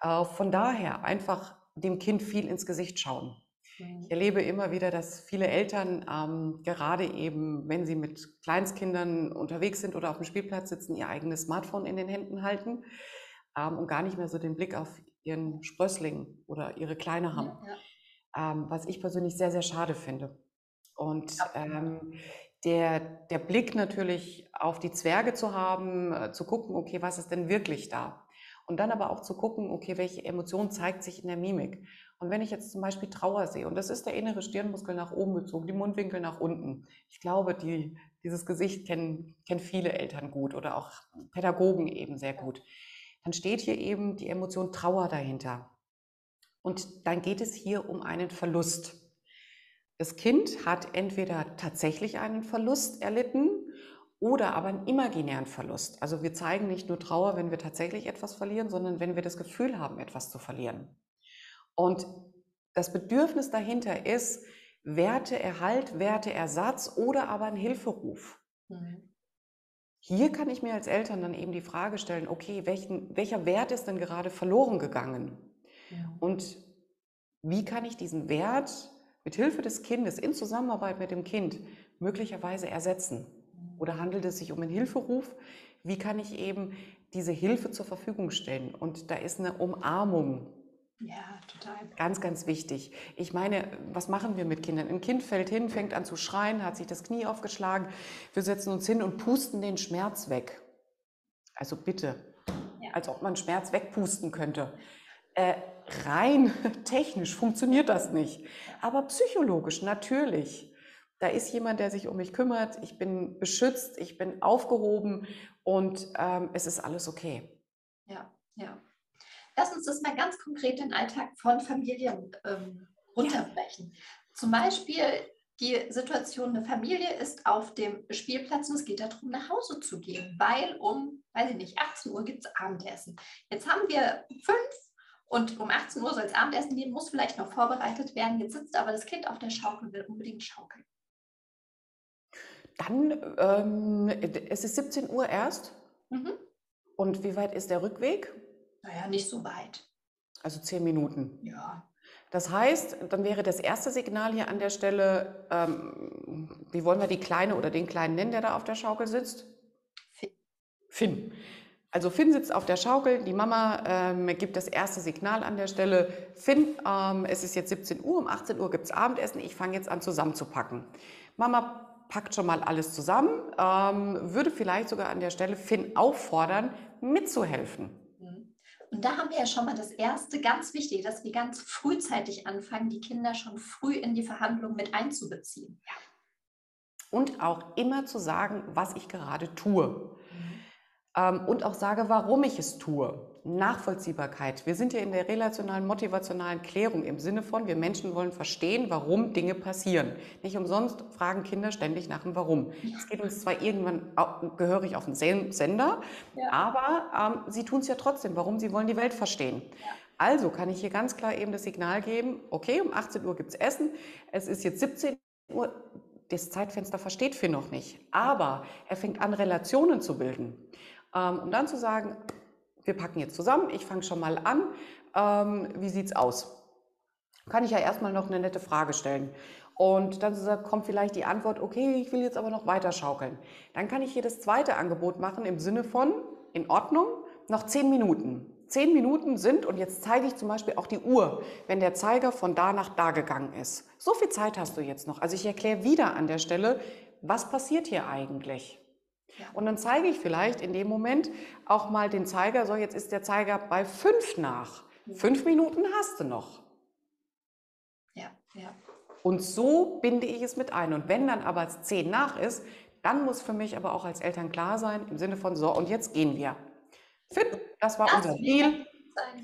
äh, von daher einfach dem Kind viel ins Gesicht schauen. Mhm. Ich erlebe immer wieder, dass viele Eltern ähm, gerade eben, wenn sie mit Kleinstkindern unterwegs sind oder auf dem Spielplatz sitzen, ihr eigenes Smartphone in den Händen halten ähm, und gar nicht mehr so den Blick auf ihren Sprössling oder ihre Kleine haben. Ja, ja. Ähm, was ich persönlich sehr, sehr schade finde. Und ähm, der, der Blick natürlich auf die Zwerge zu haben, äh, zu gucken, okay, was ist denn wirklich da? Und dann aber auch zu gucken, okay, welche Emotion zeigt sich in der Mimik? Und wenn ich jetzt zum Beispiel Trauer sehe, und das ist der innere Stirnmuskel nach oben gezogen, die Mundwinkel nach unten. Ich glaube, die, dieses Gesicht kennen, kennen viele Eltern gut oder auch Pädagogen eben sehr gut. Dann steht hier eben die Emotion Trauer dahinter. Und dann geht es hier um einen Verlust. Das Kind hat entweder tatsächlich einen Verlust erlitten oder aber einen imaginären Verlust. Also wir zeigen nicht nur Trauer, wenn wir tatsächlich etwas verlieren, sondern wenn wir das Gefühl haben, etwas zu verlieren. Und das Bedürfnis dahinter ist Werteerhalt, Werteersatz oder aber ein Hilferuf. Mhm. Hier kann ich mir als Eltern dann eben die Frage stellen, okay, welchen, welcher Wert ist denn gerade verloren gegangen? Ja. Und wie kann ich diesen Wert mit Hilfe des Kindes in Zusammenarbeit mit dem Kind möglicherweise ersetzen? Oder handelt es sich um einen Hilferuf? Wie kann ich eben diese Hilfe zur Verfügung stellen? Und da ist eine Umarmung. Ja, total. Ganz, ganz wichtig. Ich meine, was machen wir mit Kindern? Ein Kind fällt hin, fängt an zu schreien, hat sich das Knie aufgeschlagen. Wir setzen uns hin und pusten den Schmerz weg. Also bitte, ja. als ob man Schmerz wegpusten könnte. Äh, rein [laughs] technisch funktioniert das nicht, aber psychologisch natürlich. Da ist jemand, der sich um mich kümmert, ich bin beschützt, ich bin aufgehoben und ähm, es ist alles okay. Ja, ja. Lass uns das mal ganz konkret den Alltag von Familien ähm, runterbrechen. Ja. Zum Beispiel die Situation, eine Familie ist auf dem Spielplatz und es geht darum, nach Hause zu gehen, weil um, weiß ich nicht, 18 Uhr gibt es Abendessen. Jetzt haben wir fünf und um 18 Uhr soll es Abendessen gehen, muss vielleicht noch vorbereitet werden. Jetzt sitzt aber das Kind auf der Schaukel, will unbedingt schaukeln. Dann, ähm, es ist 17 Uhr erst. Mhm. Und wie weit ist der Rückweg? Naja, nicht so weit. Also 10 Minuten. Ja. Das heißt, dann wäre das erste Signal hier an der Stelle, ähm, wie wollen wir die Kleine oder den Kleinen nennen, der da auf der Schaukel sitzt? Finn. Finn. Also Finn sitzt auf der Schaukel, die Mama ähm, gibt das erste Signal an der Stelle. Finn, ähm, es ist jetzt 17 Uhr, um 18 Uhr gibt es Abendessen, ich fange jetzt an zusammenzupacken. Mama packt schon mal alles zusammen, ähm, würde vielleicht sogar an der Stelle Finn auffordern, mitzuhelfen. Mhm. Und da haben wir ja schon mal das erste ganz wichtig, dass wir ganz frühzeitig anfangen, die Kinder schon früh in die Verhandlung mit einzubeziehen. Ja. Und auch immer zu sagen, was ich gerade tue und auch sage, warum ich es tue. Nachvollziehbarkeit. Wir sind ja in der relationalen, motivationalen Klärung im Sinne von, wir Menschen wollen verstehen, warum Dinge passieren. Nicht umsonst fragen Kinder ständig nach dem Warum. Es geht uns zwar irgendwann gehörig auf den Sender, ja. aber ähm, sie tun es ja trotzdem. Warum? Sie wollen die Welt verstehen. Also kann ich hier ganz klar eben das Signal geben, okay, um 18 Uhr gibt es Essen, es ist jetzt 17 Uhr, das Zeitfenster versteht Finn noch nicht, aber er fängt an, Relationen zu bilden. Ähm, um dann zu sagen, wir packen jetzt zusammen, ich fange schon mal an, ähm, wie sieht's aus? Kann ich ja erstmal noch eine nette Frage stellen. Und dann kommt vielleicht die Antwort, okay, ich will jetzt aber noch weiter schaukeln. Dann kann ich hier das zweite Angebot machen im Sinne von, in Ordnung, noch zehn Minuten. Zehn Minuten sind, und jetzt zeige ich zum Beispiel auch die Uhr, wenn der Zeiger von da nach da gegangen ist. So viel Zeit hast du jetzt noch. Also ich erkläre wieder an der Stelle, was passiert hier eigentlich? Und dann zeige ich vielleicht in dem Moment auch mal den Zeiger, so jetzt ist der Zeiger bei fünf nach. Fünf Minuten hast du noch. Ja, ja. Und so binde ich es mit ein. Und wenn dann aber zehn nach ist, dann muss für mich aber auch als Eltern klar sein, im Sinne von, so, und jetzt gehen wir. Finn, das war das unser Deal.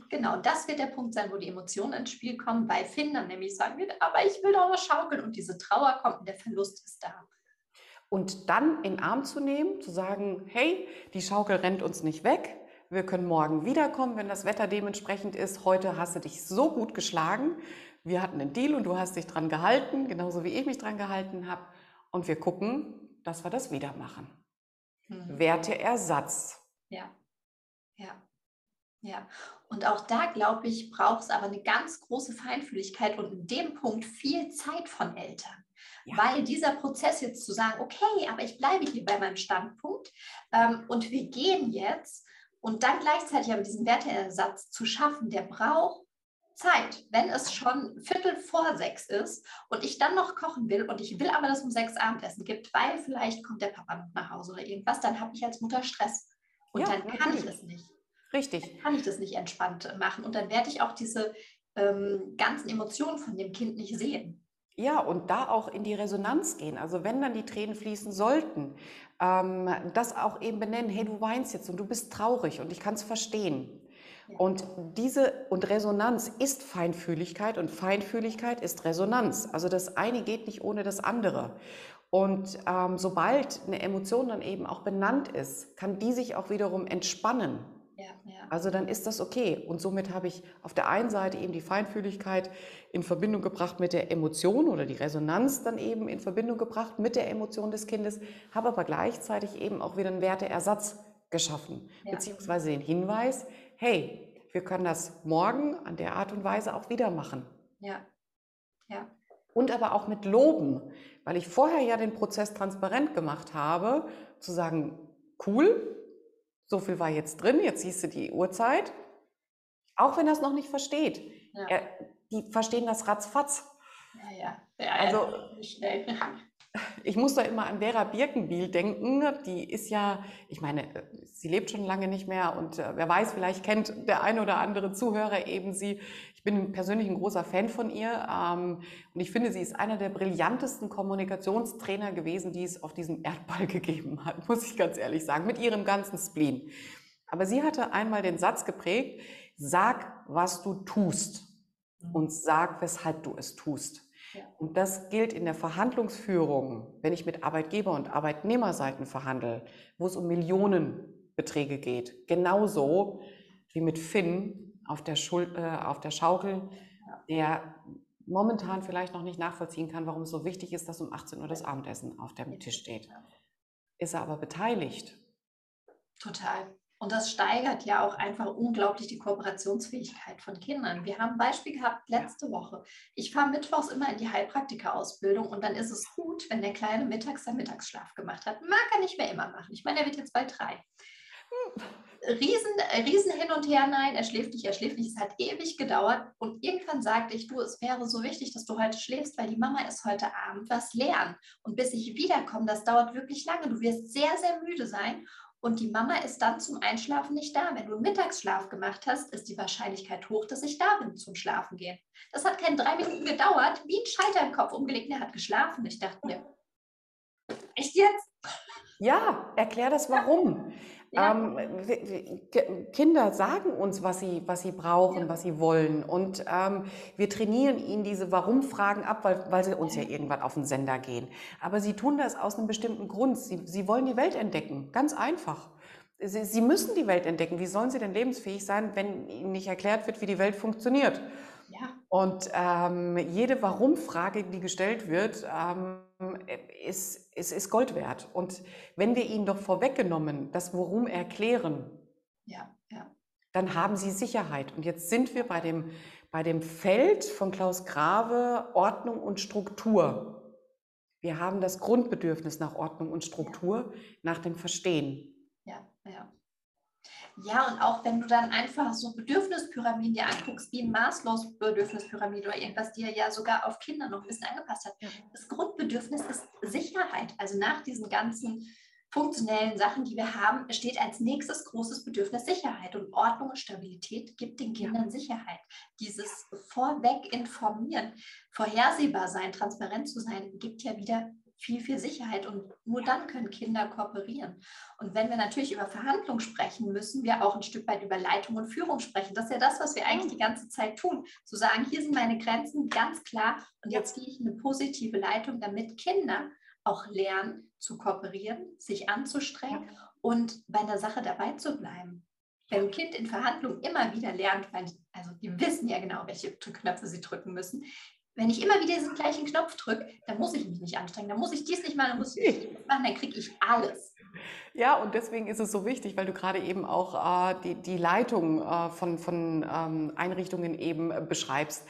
Genau, das wird der Punkt sein, wo die Emotionen ins Spiel kommen, weil Finn dann nämlich sagen wird, aber ich will doch noch schaukeln und diese Trauer kommt und der Verlust ist da. Und dann in den Arm zu nehmen, zu sagen, hey, die Schaukel rennt uns nicht weg, wir können morgen wiederkommen, wenn das Wetter dementsprechend ist. Heute hast du dich so gut geschlagen, wir hatten einen Deal und du hast dich dran gehalten, genauso wie ich mich dran gehalten habe. Und wir gucken, dass wir das wieder machen. Mhm. Werteersatz. Ja, ja, ja. Und auch da, glaube ich, braucht es aber eine ganz große Feinfühligkeit und in dem Punkt viel Zeit von Eltern. Ja. Weil dieser Prozess jetzt zu sagen, okay, aber ich bleibe hier bei meinem Standpunkt ähm, und wir gehen jetzt und dann gleichzeitig aber diesen Werteersatz zu schaffen, der braucht Zeit, wenn es schon Viertel vor sechs ist und ich dann noch kochen will und ich will aber, dass es um sechs Abendessen gibt, weil vielleicht kommt der Papa noch nach Hause oder irgendwas, dann habe ich als Mutter Stress. Und ja, dann kann ich das nicht. Richtig. Dann kann ich das nicht entspannt machen. Und dann werde ich auch diese ähm, ganzen Emotionen von dem Kind nicht sehen. Ja, und da auch in die Resonanz gehen. Also wenn dann die Tränen fließen sollten, ähm, das auch eben benennen, hey, du weinst jetzt und du bist traurig und ich kann es verstehen. Und diese und Resonanz ist Feinfühligkeit und Feinfühligkeit ist Resonanz. Also das eine geht nicht ohne das andere. Und ähm, sobald eine Emotion dann eben auch benannt ist, kann die sich auch wiederum entspannen. Ja, ja. Also dann ist das okay. Und somit habe ich auf der einen Seite eben die Feinfühligkeit in Verbindung gebracht mit der Emotion oder die Resonanz dann eben in Verbindung gebracht mit der Emotion des Kindes, habe aber gleichzeitig eben auch wieder einen Werteersatz geschaffen, ja. beziehungsweise den Hinweis, hey, wir können das morgen an der Art und Weise auch wieder machen. Ja. Ja. Und aber auch mit Loben, weil ich vorher ja den Prozess transparent gemacht habe, zu sagen, cool, so viel war jetzt drin, jetzt siehst du die Uhrzeit. Auch wenn er es noch nicht versteht. Ja. Er, die verstehen das ratzfatz. Ja, ja. ja also, [laughs] schnell. Ich muss da immer an Vera Birkenbiel denken. Die ist ja, ich meine, sie lebt schon lange nicht mehr und äh, wer weiß, vielleicht kennt der eine oder andere Zuhörer eben sie. Ich bin persönlich ein großer Fan von ihr ähm, und ich finde, sie ist einer der brillantesten Kommunikationstrainer gewesen, die es auf diesem Erdball [laughs] gegeben hat, muss ich ganz ehrlich sagen, mit ihrem ganzen Spleen. Aber sie hatte einmal den Satz geprägt, sag, was du tust und sag, weshalb du es tust. Und das gilt in der Verhandlungsführung, wenn ich mit Arbeitgeber- und Arbeitnehmerseiten verhandle, wo es um Millionenbeträge geht. Genauso wie mit Finn auf der, Schul äh, auf der Schaukel, der momentan vielleicht noch nicht nachvollziehen kann, warum es so wichtig ist, dass um 18 Uhr das Abendessen auf dem Tisch steht. Ist er aber beteiligt? Total. Und das steigert ja auch einfach unglaublich die Kooperationsfähigkeit von Kindern. Wir haben ein Beispiel gehabt letzte Woche. Ich fahre mittwochs immer in die Heilpraktika-Ausbildung und dann ist es gut, wenn der Kleine mittags seinen Mittagsschlaf gemacht hat. Mag er nicht mehr immer machen. Ich meine, er wird jetzt bald drei. [laughs] Riesen, riesen hin und her, nein, er schläft nicht, er schläft nicht. Es hat ewig gedauert und irgendwann sagte ich, du, es wäre so wichtig, dass du heute schläfst, weil die Mama ist heute Abend was lernen. Und bis ich wiederkomme, das dauert wirklich lange. Du wirst sehr, sehr müde sein und die Mama ist dann zum Einschlafen nicht da. Wenn du Mittagsschlaf gemacht hast, ist die Wahrscheinlichkeit hoch, dass ich da bin zum Schlafen gehen. Das hat keine drei Minuten gedauert, wie ein Schalter im Kopf umgelegt. Er hat geschlafen. Ich dachte mir, echt jetzt? Ja, erklär das warum. Ja. Ähm, Kinder sagen uns, was sie, was sie brauchen, ja. was sie wollen. Und ähm, wir trainieren ihnen diese Warum-Fragen ab, weil, weil sie uns ja. irgendwann auf den Sender gehen. Aber sie tun das aus einem bestimmten Grund. Sie, sie wollen die Welt entdecken. Ganz einfach. Sie, sie müssen die Welt entdecken. Wie sollen sie denn lebensfähig sein, wenn ihnen nicht erklärt wird, wie die Welt funktioniert? Ja. Und ähm, jede Warum-Frage, die gestellt wird, ähm, ist, ist, ist Gold wert. Und wenn wir ihnen doch vorweggenommen das Warum erklären, ja, ja. dann haben sie Sicherheit. Und jetzt sind wir bei dem, bei dem Feld von Klaus Grave Ordnung und Struktur. Wir haben das Grundbedürfnis nach Ordnung und Struktur, nach dem Verstehen. Ja, ja. Ja, und auch wenn du dann einfach so Bedürfnispyramiden dir anguckst, wie Maßlos Bedürfnispyramide oder irgendwas, die er ja sogar auf Kinder noch ein bisschen angepasst hat. Das Grundbedürfnis ist Sicherheit. Also nach diesen ganzen funktionellen Sachen, die wir haben, steht als nächstes großes Bedürfnis Sicherheit. Und Ordnung und Stabilität gibt den Kindern Sicherheit. Dieses Vorweg informieren, vorhersehbar sein, transparent zu sein, gibt ja wieder viel, viel Sicherheit und nur dann können Kinder kooperieren. Und wenn wir natürlich über Verhandlungen sprechen, müssen wir auch ein Stück weit über Leitung und Führung sprechen. Das ist ja das, was wir eigentlich die ganze Zeit tun. Zu sagen, hier sind meine Grenzen ganz klar und jetzt gehe ich in eine positive Leitung, damit Kinder auch lernen zu kooperieren, sich anzustrengen und bei einer Sache dabei zu bleiben. Wenn ein Kind in Verhandlungen immer wieder lernt, weil also die wissen ja genau, welche Knöpfe sie drücken müssen, wenn ich immer wieder diesen gleichen Knopf drücke, dann muss ich mich nicht anstrengen, dann muss ich dies nicht machen, dann muss ich dies machen, dann kriege ich alles. Ja, und deswegen ist es so wichtig, weil du gerade eben auch äh, die, die Leitung äh, von, von ähm, Einrichtungen eben äh, beschreibst.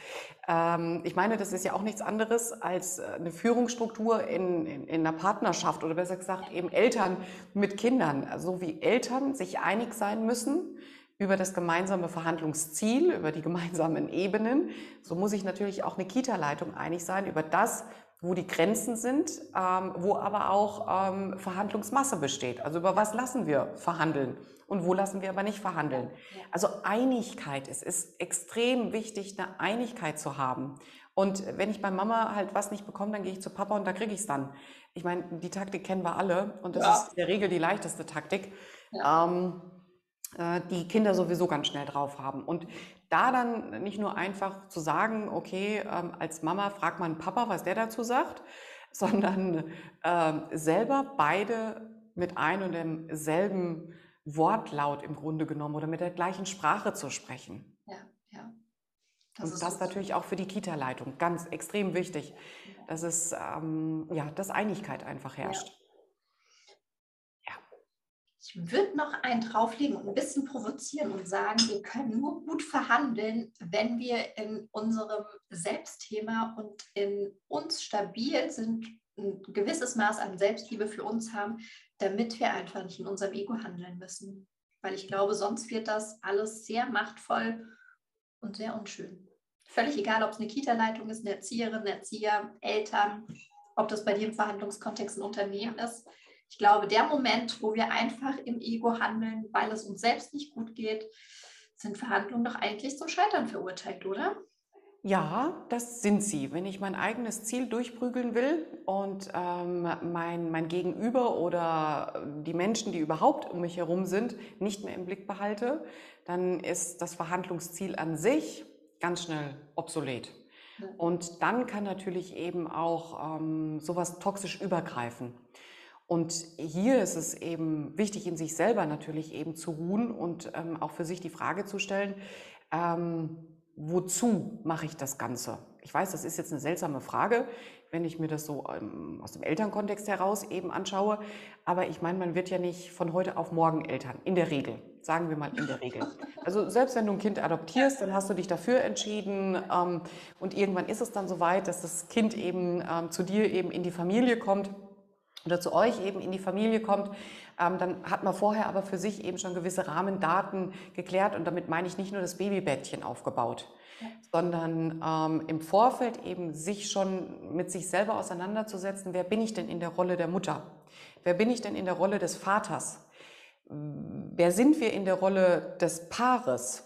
Ähm, ich meine, das ist ja auch nichts anderes als äh, eine Führungsstruktur in, in, in, einer Partnerschaft oder besser gesagt eben Eltern mit Kindern. Also wie Eltern sich einig sein müssen, über das gemeinsame Verhandlungsziel, über die gemeinsamen Ebenen. So muss sich natürlich auch eine Kita-Leitung einig sein über das, wo die Grenzen sind, ähm, wo aber auch ähm, Verhandlungsmasse besteht. Also über was lassen wir verhandeln und wo lassen wir aber nicht verhandeln. Also Einigkeit, es ist extrem wichtig, eine Einigkeit zu haben. Und wenn ich bei Mama halt was nicht bekomme, dann gehe ich zu Papa und da kriege ich es dann. Ich meine, die Taktik kennen wir alle und das ja. ist in der Regel die leichteste Taktik. Ja. Ähm, äh, die Kinder sowieso ganz schnell drauf haben. Und da dann nicht nur einfach zu sagen, okay, ähm, als Mama fragt man Papa, was der dazu sagt, [laughs] sondern äh, selber beide mit ein und demselben Wortlaut im Grunde genommen oder mit der gleichen Sprache zu sprechen. Ja, ja. Das und das natürlich auch für die Kita-Leitung ganz extrem wichtig, dass es ähm, ja, dass Einigkeit einfach herrscht. Ja. Ich würde noch einen drauflegen und ein bisschen provozieren und sagen, wir können nur gut verhandeln, wenn wir in unserem Selbstthema und in uns stabil sind, ein gewisses Maß an Selbstliebe für uns haben, damit wir einfach nicht in unserem Ego handeln müssen. Weil ich glaube, sonst wird das alles sehr machtvoll und sehr unschön. Völlig egal, ob es eine Kita-Leitung ist, eine Erzieherin, Erzieher, Eltern, ob das bei dir im Verhandlungskontext ein Unternehmen ist ich glaube, der Moment, wo wir einfach im Ego handeln, weil es uns selbst nicht gut geht, sind Verhandlungen doch eigentlich zum Scheitern verurteilt, oder? Ja, das sind sie. Wenn ich mein eigenes Ziel durchprügeln will und ähm, mein, mein Gegenüber oder die Menschen, die überhaupt um mich herum sind, nicht mehr im Blick behalte, dann ist das Verhandlungsziel an sich ganz schnell obsolet. Und dann kann natürlich eben auch ähm, sowas toxisch übergreifen. Und hier ist es eben wichtig, in sich selber natürlich eben zu ruhen und ähm, auch für sich die Frage zu stellen, ähm, wozu mache ich das Ganze? Ich weiß, das ist jetzt eine seltsame Frage, wenn ich mir das so ähm, aus dem Elternkontext heraus eben anschaue. Aber ich meine, man wird ja nicht von heute auf morgen Eltern, in der Regel, sagen wir mal in der Regel. Also selbst wenn du ein Kind adoptierst, dann hast du dich dafür entschieden ähm, und irgendwann ist es dann soweit, dass das Kind eben ähm, zu dir eben in die Familie kommt oder zu euch eben in die Familie kommt, ähm, dann hat man vorher aber für sich eben schon gewisse Rahmendaten geklärt und damit meine ich nicht nur das Babybettchen aufgebaut, ja. sondern ähm, im Vorfeld eben sich schon mit sich selber auseinanderzusetzen, wer bin ich denn in der Rolle der Mutter? Wer bin ich denn in der Rolle des Vaters? Wer sind wir in der Rolle des Paares?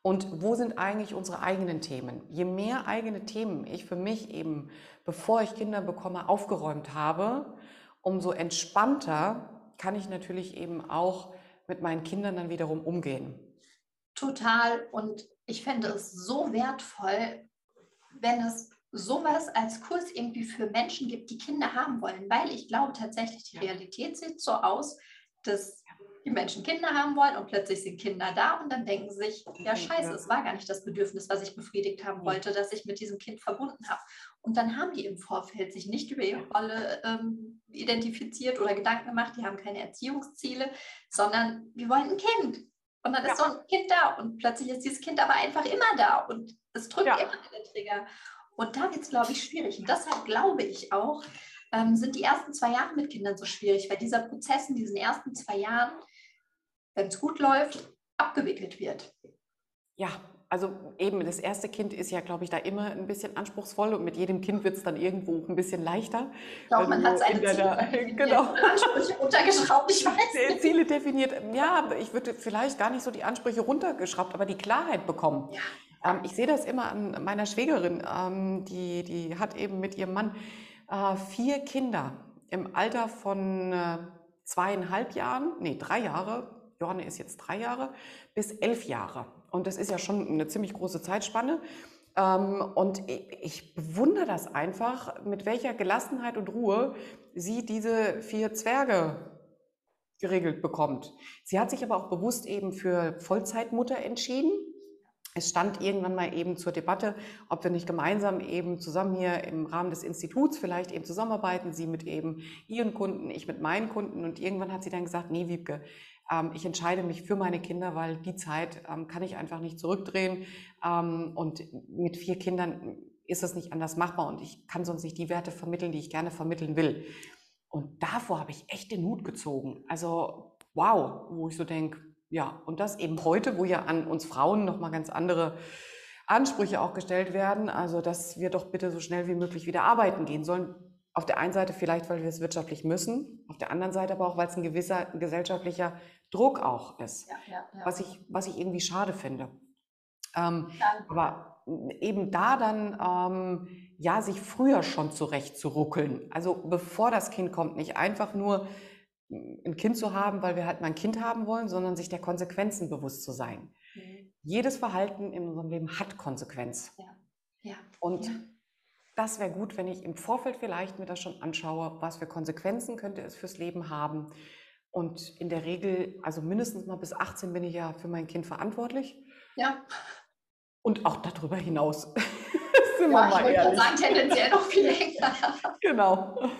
Und wo sind eigentlich unsere eigenen Themen? Je mehr eigene Themen ich für mich eben, bevor ich Kinder bekomme, aufgeräumt habe, umso entspannter kann ich natürlich eben auch mit meinen Kindern dann wiederum umgehen. Total. Und ich fände es so wertvoll, wenn es sowas als Kurs irgendwie für Menschen gibt, die Kinder haben wollen, weil ich glaube tatsächlich, die Realität sieht so aus, dass die Menschen Kinder haben wollen und plötzlich sind Kinder da und dann denken sie sich, ja scheiße, es war gar nicht das Bedürfnis, was ich befriedigt haben wollte, dass ich mit diesem Kind verbunden habe. Und dann haben die im Vorfeld sich nicht über ihre Rolle ähm, identifiziert oder Gedanken gemacht, die haben keine Erziehungsziele, sondern wir wollen ein Kind. Und dann ja. ist so ein Kind da und plötzlich ist dieses Kind aber einfach immer da und es drückt ja. immer den Trigger. Und da wird es, glaube ich, schwierig. Und deshalb glaube ich auch, ähm, sind die ersten zwei Jahre mit Kindern so schwierig, weil dieser Prozess in diesen ersten zwei Jahren, wenn es gut läuft, abgewickelt wird. Ja, also eben das erste Kind ist ja, glaube ich, da immer ein bisschen anspruchsvoll und mit jedem Kind wird es dann irgendwo ein bisschen leichter. Also man hat seine Ziele, der, [laughs] genau. Ansprüche runtergeschraubt, ich weiß Ziele definiert, ja, ich würde vielleicht gar nicht so die Ansprüche runtergeschraubt, aber die Klarheit bekommen. Ja. Ähm, ich sehe das immer an meiner Schwägerin, ähm, die, die hat eben mit ihrem Mann äh, vier Kinder im Alter von äh, zweieinhalb Jahren, nee, drei Jahre, Johanne ist jetzt drei Jahre, bis elf Jahre. Und das ist ja schon eine ziemlich große Zeitspanne. Ähm, und ich bewundere das einfach, mit welcher Gelassenheit und Ruhe sie diese vier Zwerge geregelt bekommt. Sie hat sich aber auch bewusst eben für Vollzeitmutter entschieden. Es stand irgendwann mal eben zur Debatte, ob wir nicht gemeinsam eben zusammen hier im Rahmen des Instituts vielleicht eben zusammenarbeiten, sie mit eben ihren Kunden, ich mit meinen Kunden. Und irgendwann hat sie dann gesagt, nee, Wiebke, ich entscheide mich für meine Kinder, weil die Zeit ähm, kann ich einfach nicht zurückdrehen. Ähm, und mit vier Kindern ist das nicht anders machbar und ich kann sonst nicht die Werte vermitteln, die ich gerne vermitteln will. Und davor habe ich echt den Hut gezogen. Also wow, wo ich so denke, ja, und das eben heute, wo ja an uns Frauen nochmal ganz andere Ansprüche auch gestellt werden, also dass wir doch bitte so schnell wie möglich wieder arbeiten gehen sollen. Auf der einen Seite vielleicht, weil wir es wirtschaftlich müssen, auf der anderen Seite aber auch, weil es ein gewisser gesellschaftlicher Druck auch ist, ja, ja, ja. Was, ich, was ich irgendwie schade finde. Ähm, aber eben da dann, ähm, ja, sich früher schon zurecht zu ruckeln. Also bevor das Kind kommt, nicht einfach nur ein Kind zu haben, weil wir halt mal ein Kind haben wollen, sondern sich der Konsequenzen bewusst zu sein. Mhm. Jedes Verhalten in unserem Leben hat Konsequenz. Ja. Und das wäre gut, wenn ich im Vorfeld vielleicht mir das schon anschaue, was für Konsequenzen könnte es fürs Leben haben. Und in der Regel, also mindestens mal bis 18 bin ich ja für mein Kind verantwortlich. Ja. Und auch darüber hinaus. [laughs] Sind ja, wir mal ich ehrlich. sagen, tendenziell noch viel [laughs] länger. genau.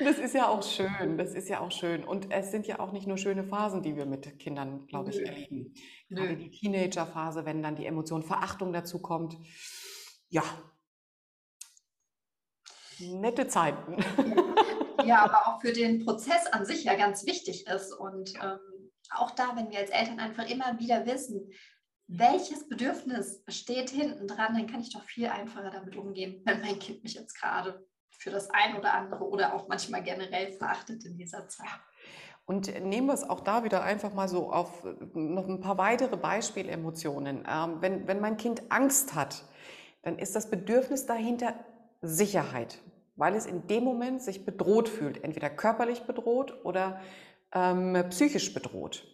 Das ist ja auch schön. Das ist ja auch schön. Und es sind ja auch nicht nur schöne Phasen, die wir mit Kindern, glaube ich, erleben. Gerade die Teenagerphase, wenn dann die Emotion Verachtung dazu kommt. Ja, nette Zeiten. Ja, aber auch für den Prozess an sich ja ganz wichtig ist. Und ähm, auch da, wenn wir als Eltern einfach immer wieder wissen, welches Bedürfnis steht hinten dran, dann kann ich doch viel einfacher damit umgehen, wenn mein Kind mich jetzt gerade für das ein oder andere oder auch manchmal generell verachtet in dieser Zeit. Und nehmen wir es auch da wieder einfach mal so auf noch ein paar weitere Beispielemotionen. Ähm, wenn, wenn mein Kind Angst hat, dann ist das Bedürfnis dahinter Sicherheit, weil es in dem Moment sich bedroht fühlt, entweder körperlich bedroht oder ähm, psychisch bedroht.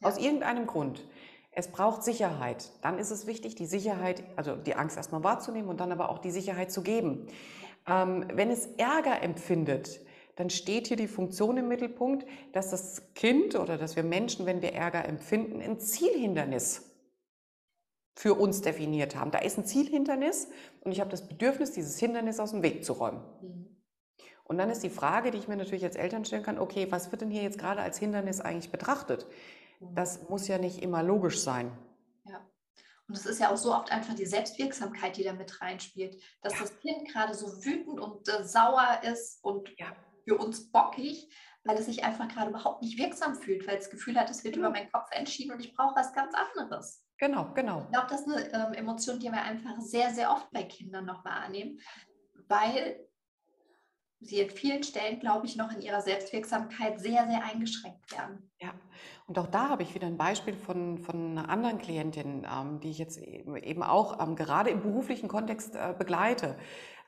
Ja. Aus irgendeinem Grund. Es braucht Sicherheit. Dann ist es wichtig, die Sicherheit, also die Angst erstmal wahrzunehmen und dann aber auch die Sicherheit zu geben. Ähm, wenn es Ärger empfindet, dann steht hier die Funktion im Mittelpunkt, dass das Kind oder dass wir Menschen, wenn wir Ärger empfinden, ein Zielhindernis für uns definiert haben. Da ist ein Zielhindernis und ich habe das Bedürfnis, dieses Hindernis aus dem Weg zu räumen. Mhm. Und dann ist die Frage, die ich mir natürlich als Eltern stellen kann, okay, was wird denn hier jetzt gerade als Hindernis eigentlich betrachtet? Mhm. Das muss ja nicht immer logisch sein. Ja. Und es ist ja auch so oft einfach die Selbstwirksamkeit, die da mit reinspielt, dass ja. das Kind gerade so wütend und äh, sauer ist und ja. für uns bockig, weil es sich einfach gerade überhaupt nicht wirksam fühlt, weil es das Gefühl hat, es wird mhm. über meinen Kopf entschieden und ich brauche was ganz anderes. Genau, genau. Ich glaube, das ist eine ähm, Emotion, die wir einfach sehr, sehr oft bei Kindern noch wahrnehmen, weil sie in vielen Stellen, glaube ich, noch in ihrer Selbstwirksamkeit sehr, sehr eingeschränkt werden. Ja, und auch da habe ich wieder ein Beispiel von, von einer anderen Klientin, ähm, die ich jetzt eben auch ähm, gerade im beruflichen Kontext äh, begleite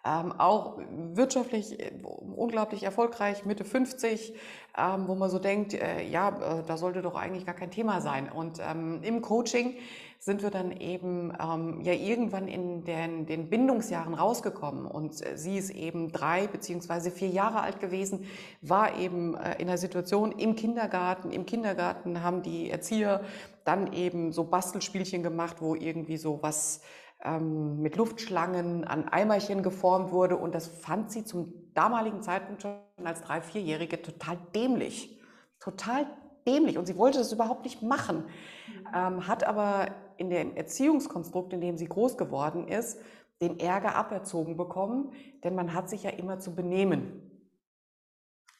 ähm, auch wirtschaftlich äh, unglaublich erfolgreich, Mitte 50, ähm, wo man so denkt, äh, ja, äh, da sollte doch eigentlich gar kein Thema sein. Und ähm, im Coaching sind wir dann eben ähm, ja irgendwann in den, den Bindungsjahren rausgekommen und äh, sie ist eben drei beziehungsweise vier Jahre alt gewesen, war eben äh, in der Situation im Kindergarten. Im Kindergarten haben die Erzieher dann eben so Bastelspielchen gemacht, wo irgendwie so was ähm, mit Luftschlangen an Eimerchen geformt wurde. Und das fand sie zum damaligen Zeitpunkt schon als drei-, vierjährige total dämlich. Total dämlich und sie wollte das überhaupt nicht machen, mhm. ähm, hat aber in dem Erziehungskonstrukt, in dem sie groß geworden ist, den Ärger aberzogen bekommen, denn man hat sich ja immer zu benehmen.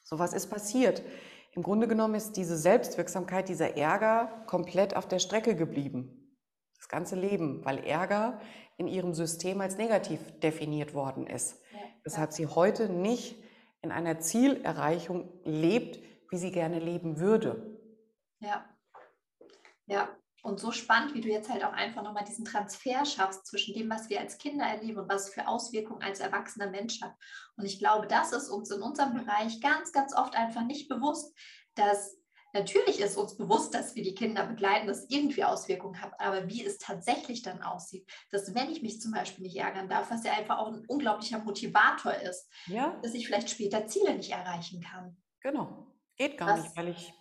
So was ist passiert. Im Grunde genommen ist diese Selbstwirksamkeit, dieser Ärger komplett auf der Strecke geblieben. Das ganze Leben, weil Ärger in ihrem System als negativ definiert worden ist. Ja, weshalb sie heute nicht in einer Zielerreichung lebt, wie sie gerne leben würde. Ja, ja. Und so spannend, wie du jetzt halt auch einfach nochmal diesen Transfer schaffst zwischen dem, was wir als Kinder erleben und was für Auswirkungen als erwachsener Mensch hat. Und ich glaube, das ist uns in unserem Bereich ganz, ganz oft einfach nicht bewusst, dass natürlich ist uns bewusst, dass wir die Kinder begleiten, dass irgendwie Auswirkungen hat, aber wie es tatsächlich dann aussieht, dass wenn ich mich zum Beispiel nicht ärgern darf, was ja einfach auch ein unglaublicher Motivator ist, ja. dass ich vielleicht später Ziele nicht erreichen kann. Genau, geht gar was, nicht, weil ich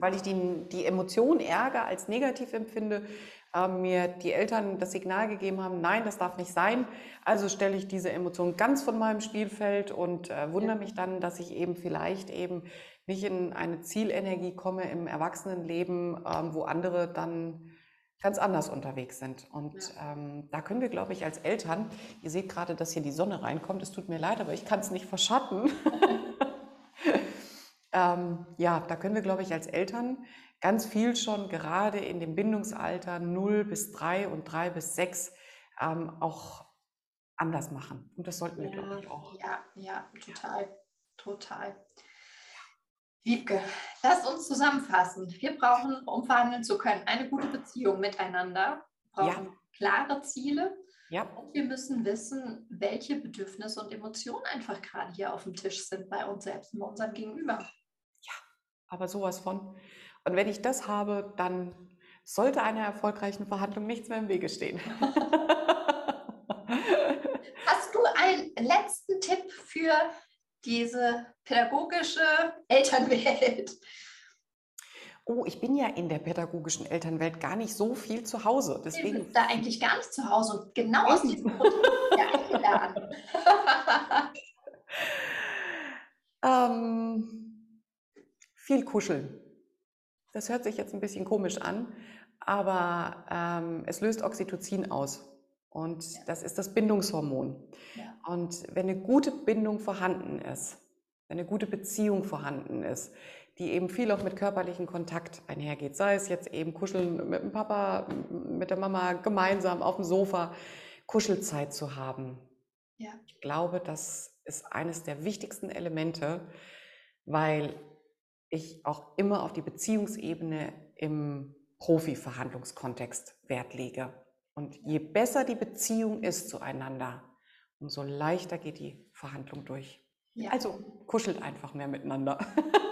weil ich die, die Emotion Ärger als negativ empfinde, äh, mir die Eltern das Signal gegeben haben, nein, das darf nicht sein. Also stelle ich diese Emotion ganz von meinem Spielfeld und äh, wundere mich dann, dass ich eben vielleicht eben nicht in eine Zielenergie komme im Erwachsenenleben, ähm, wo andere dann ganz anders unterwegs sind. Und ja. ähm, da können wir, glaube ich, als Eltern, ihr seht gerade, dass hier die Sonne reinkommt, es tut mir leid, aber ich kann es nicht verschatten. [laughs] ähm, ja, da können wir, glaube ich, als Eltern ganz viel schon gerade in dem Bindungsalter 0 bis 3 und 3 bis 6 ähm, auch anders machen. Und das sollten wir, ja, glaube ich, auch. Ja, ja, total, total. Wiebke, lass uns zusammenfassen. Wir brauchen, um verhandeln zu können, eine gute Beziehung miteinander. Wir brauchen ja. klare Ziele. Ja. Und wir müssen wissen, welche Bedürfnisse und Emotionen einfach gerade hier auf dem Tisch sind bei uns selbst und bei unserem Gegenüber. Ja, aber sowas von. Und wenn ich das habe, dann sollte einer erfolgreichen Verhandlung nichts mehr im Wege stehen. [laughs] Hast du einen letzten Tipp für diese pädagogische Elternwelt? Oh, ich bin ja in der pädagogischen Elternwelt gar nicht so viel zu Hause. Deswegen ich bin da eigentlich gar nicht zu Hause und genau aus diesem Grund ja [laughs] ähm, viel kuscheln. Das hört sich jetzt ein bisschen komisch an, aber ähm, es löst Oxytocin aus. Und ja. das ist das Bindungshormon. Ja. Und wenn eine gute Bindung vorhanden ist, wenn eine gute Beziehung vorhanden ist, die eben viel auch mit körperlichem Kontakt einhergeht, sei es jetzt eben kuscheln mit dem Papa, mit der Mama gemeinsam auf dem Sofa, Kuschelzeit zu haben. Ja. Ich glaube, das ist eines der wichtigsten Elemente, weil ich auch immer auf die Beziehungsebene im Profi-Verhandlungskontext Wert lege. Und je besser die Beziehung ist zueinander, umso leichter geht die Verhandlung durch. Ja. Also kuschelt einfach mehr miteinander. [laughs]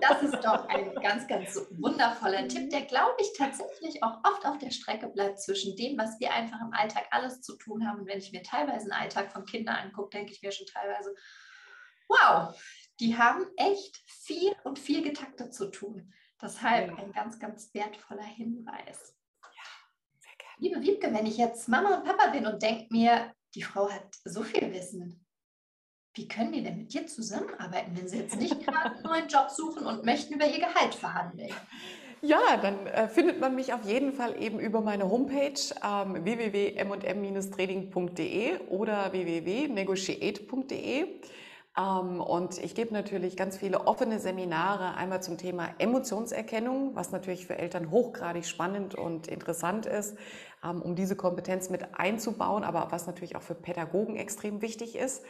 Das ist doch ein ganz, ganz wundervoller Tipp, der, glaube ich, tatsächlich auch oft auf der Strecke bleibt zwischen dem, was wir einfach im Alltag alles zu tun haben. Und wenn ich mir teilweise einen Alltag von Kindern angucke, denke ich mir schon teilweise, wow, die haben echt viel und viel getaktet zu tun. Deshalb ein ganz, ganz wertvoller Hinweis. Liebe Wiebke, wenn ich jetzt Mama und Papa bin und denke mir, die Frau hat so viel Wissen, wie können die denn mit dir zusammenarbeiten, wenn sie jetzt nicht [laughs] gerade einen neuen Job suchen und möchten über ihr Gehalt verhandeln? Ja, dann äh, findet man mich auf jeden Fall eben über meine Homepage ähm, www.mm-trading.de oder www.negotiate.de. Ähm, und ich gebe natürlich ganz viele offene Seminare, einmal zum Thema Emotionserkennung, was natürlich für Eltern hochgradig spannend und interessant ist, ähm, um diese Kompetenz mit einzubauen, aber was natürlich auch für Pädagogen extrem wichtig ist,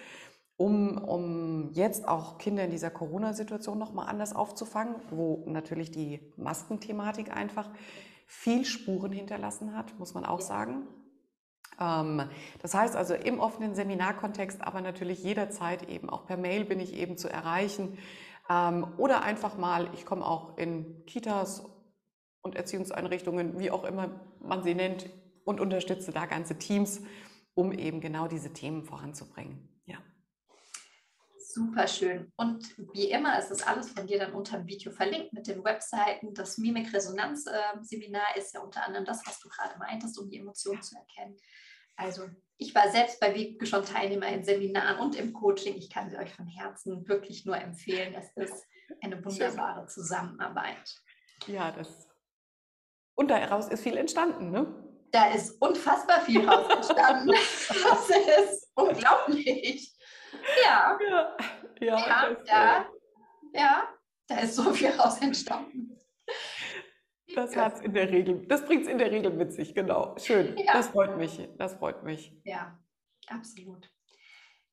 um, um jetzt auch Kinder in dieser Corona-Situation nochmal anders aufzufangen, wo natürlich die Maskenthematik einfach viel Spuren hinterlassen hat, muss man auch sagen. Ähm, das heißt also im offenen Seminarkontext, aber natürlich jederzeit eben auch per Mail bin ich eben zu erreichen. Ähm, oder einfach mal, ich komme auch in Kitas und Erziehungseinrichtungen, wie auch immer man sie nennt, und unterstütze da ganze Teams, um eben genau diese Themen voranzubringen. Super schön. Und wie immer ist das alles von dir dann unter dem Video verlinkt mit den Webseiten. Das Mimik-Resonanz-Seminar ist ja unter anderem das, was du gerade meintest, um die Emotionen zu erkennen. Also ich war selbst bei Wiebke schon Teilnehmer in Seminaren und im Coaching. Ich kann sie euch von Herzen wirklich nur empfehlen. Es ist eine wunderbare Zusammenarbeit. Ja, das. Und daraus ist viel entstanden, ne? Da ist unfassbar viel raus entstanden. [laughs] das ist unglaublich. Ja. Ja, ja, ja, da, ja, da ist so viel raus entstanden. Das hat's in der Regel, das bringt es in der Regel mit sich, genau. Schön. Ja. Das freut mich. Das freut mich. Ja, absolut.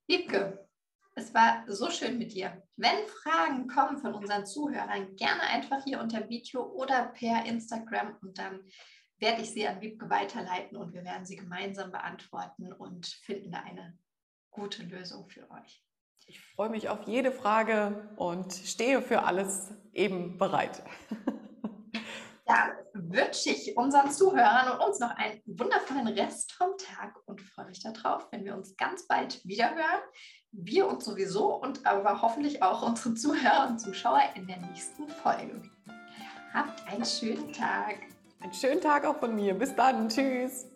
Wiebke, es war so schön mit dir. Wenn Fragen kommen von unseren Zuhörern, gerne einfach hier unter Video oder per Instagram und dann werde ich sie an Wiebke weiterleiten und wir werden sie gemeinsam beantworten und finden da eine gute Lösung für euch. Ich freue mich auf jede Frage und stehe für alles eben bereit. [laughs] Dann wünsche ich unseren Zuhörern und uns noch einen wundervollen Rest vom Tag und freue mich darauf, wenn wir uns ganz bald wieder hören. Wir uns sowieso und aber hoffentlich auch unsere Zuhörer und Zuschauer in der nächsten Folge. Habt einen schönen Tag. Einen schönen Tag auch von mir. Bis dann. Tschüss.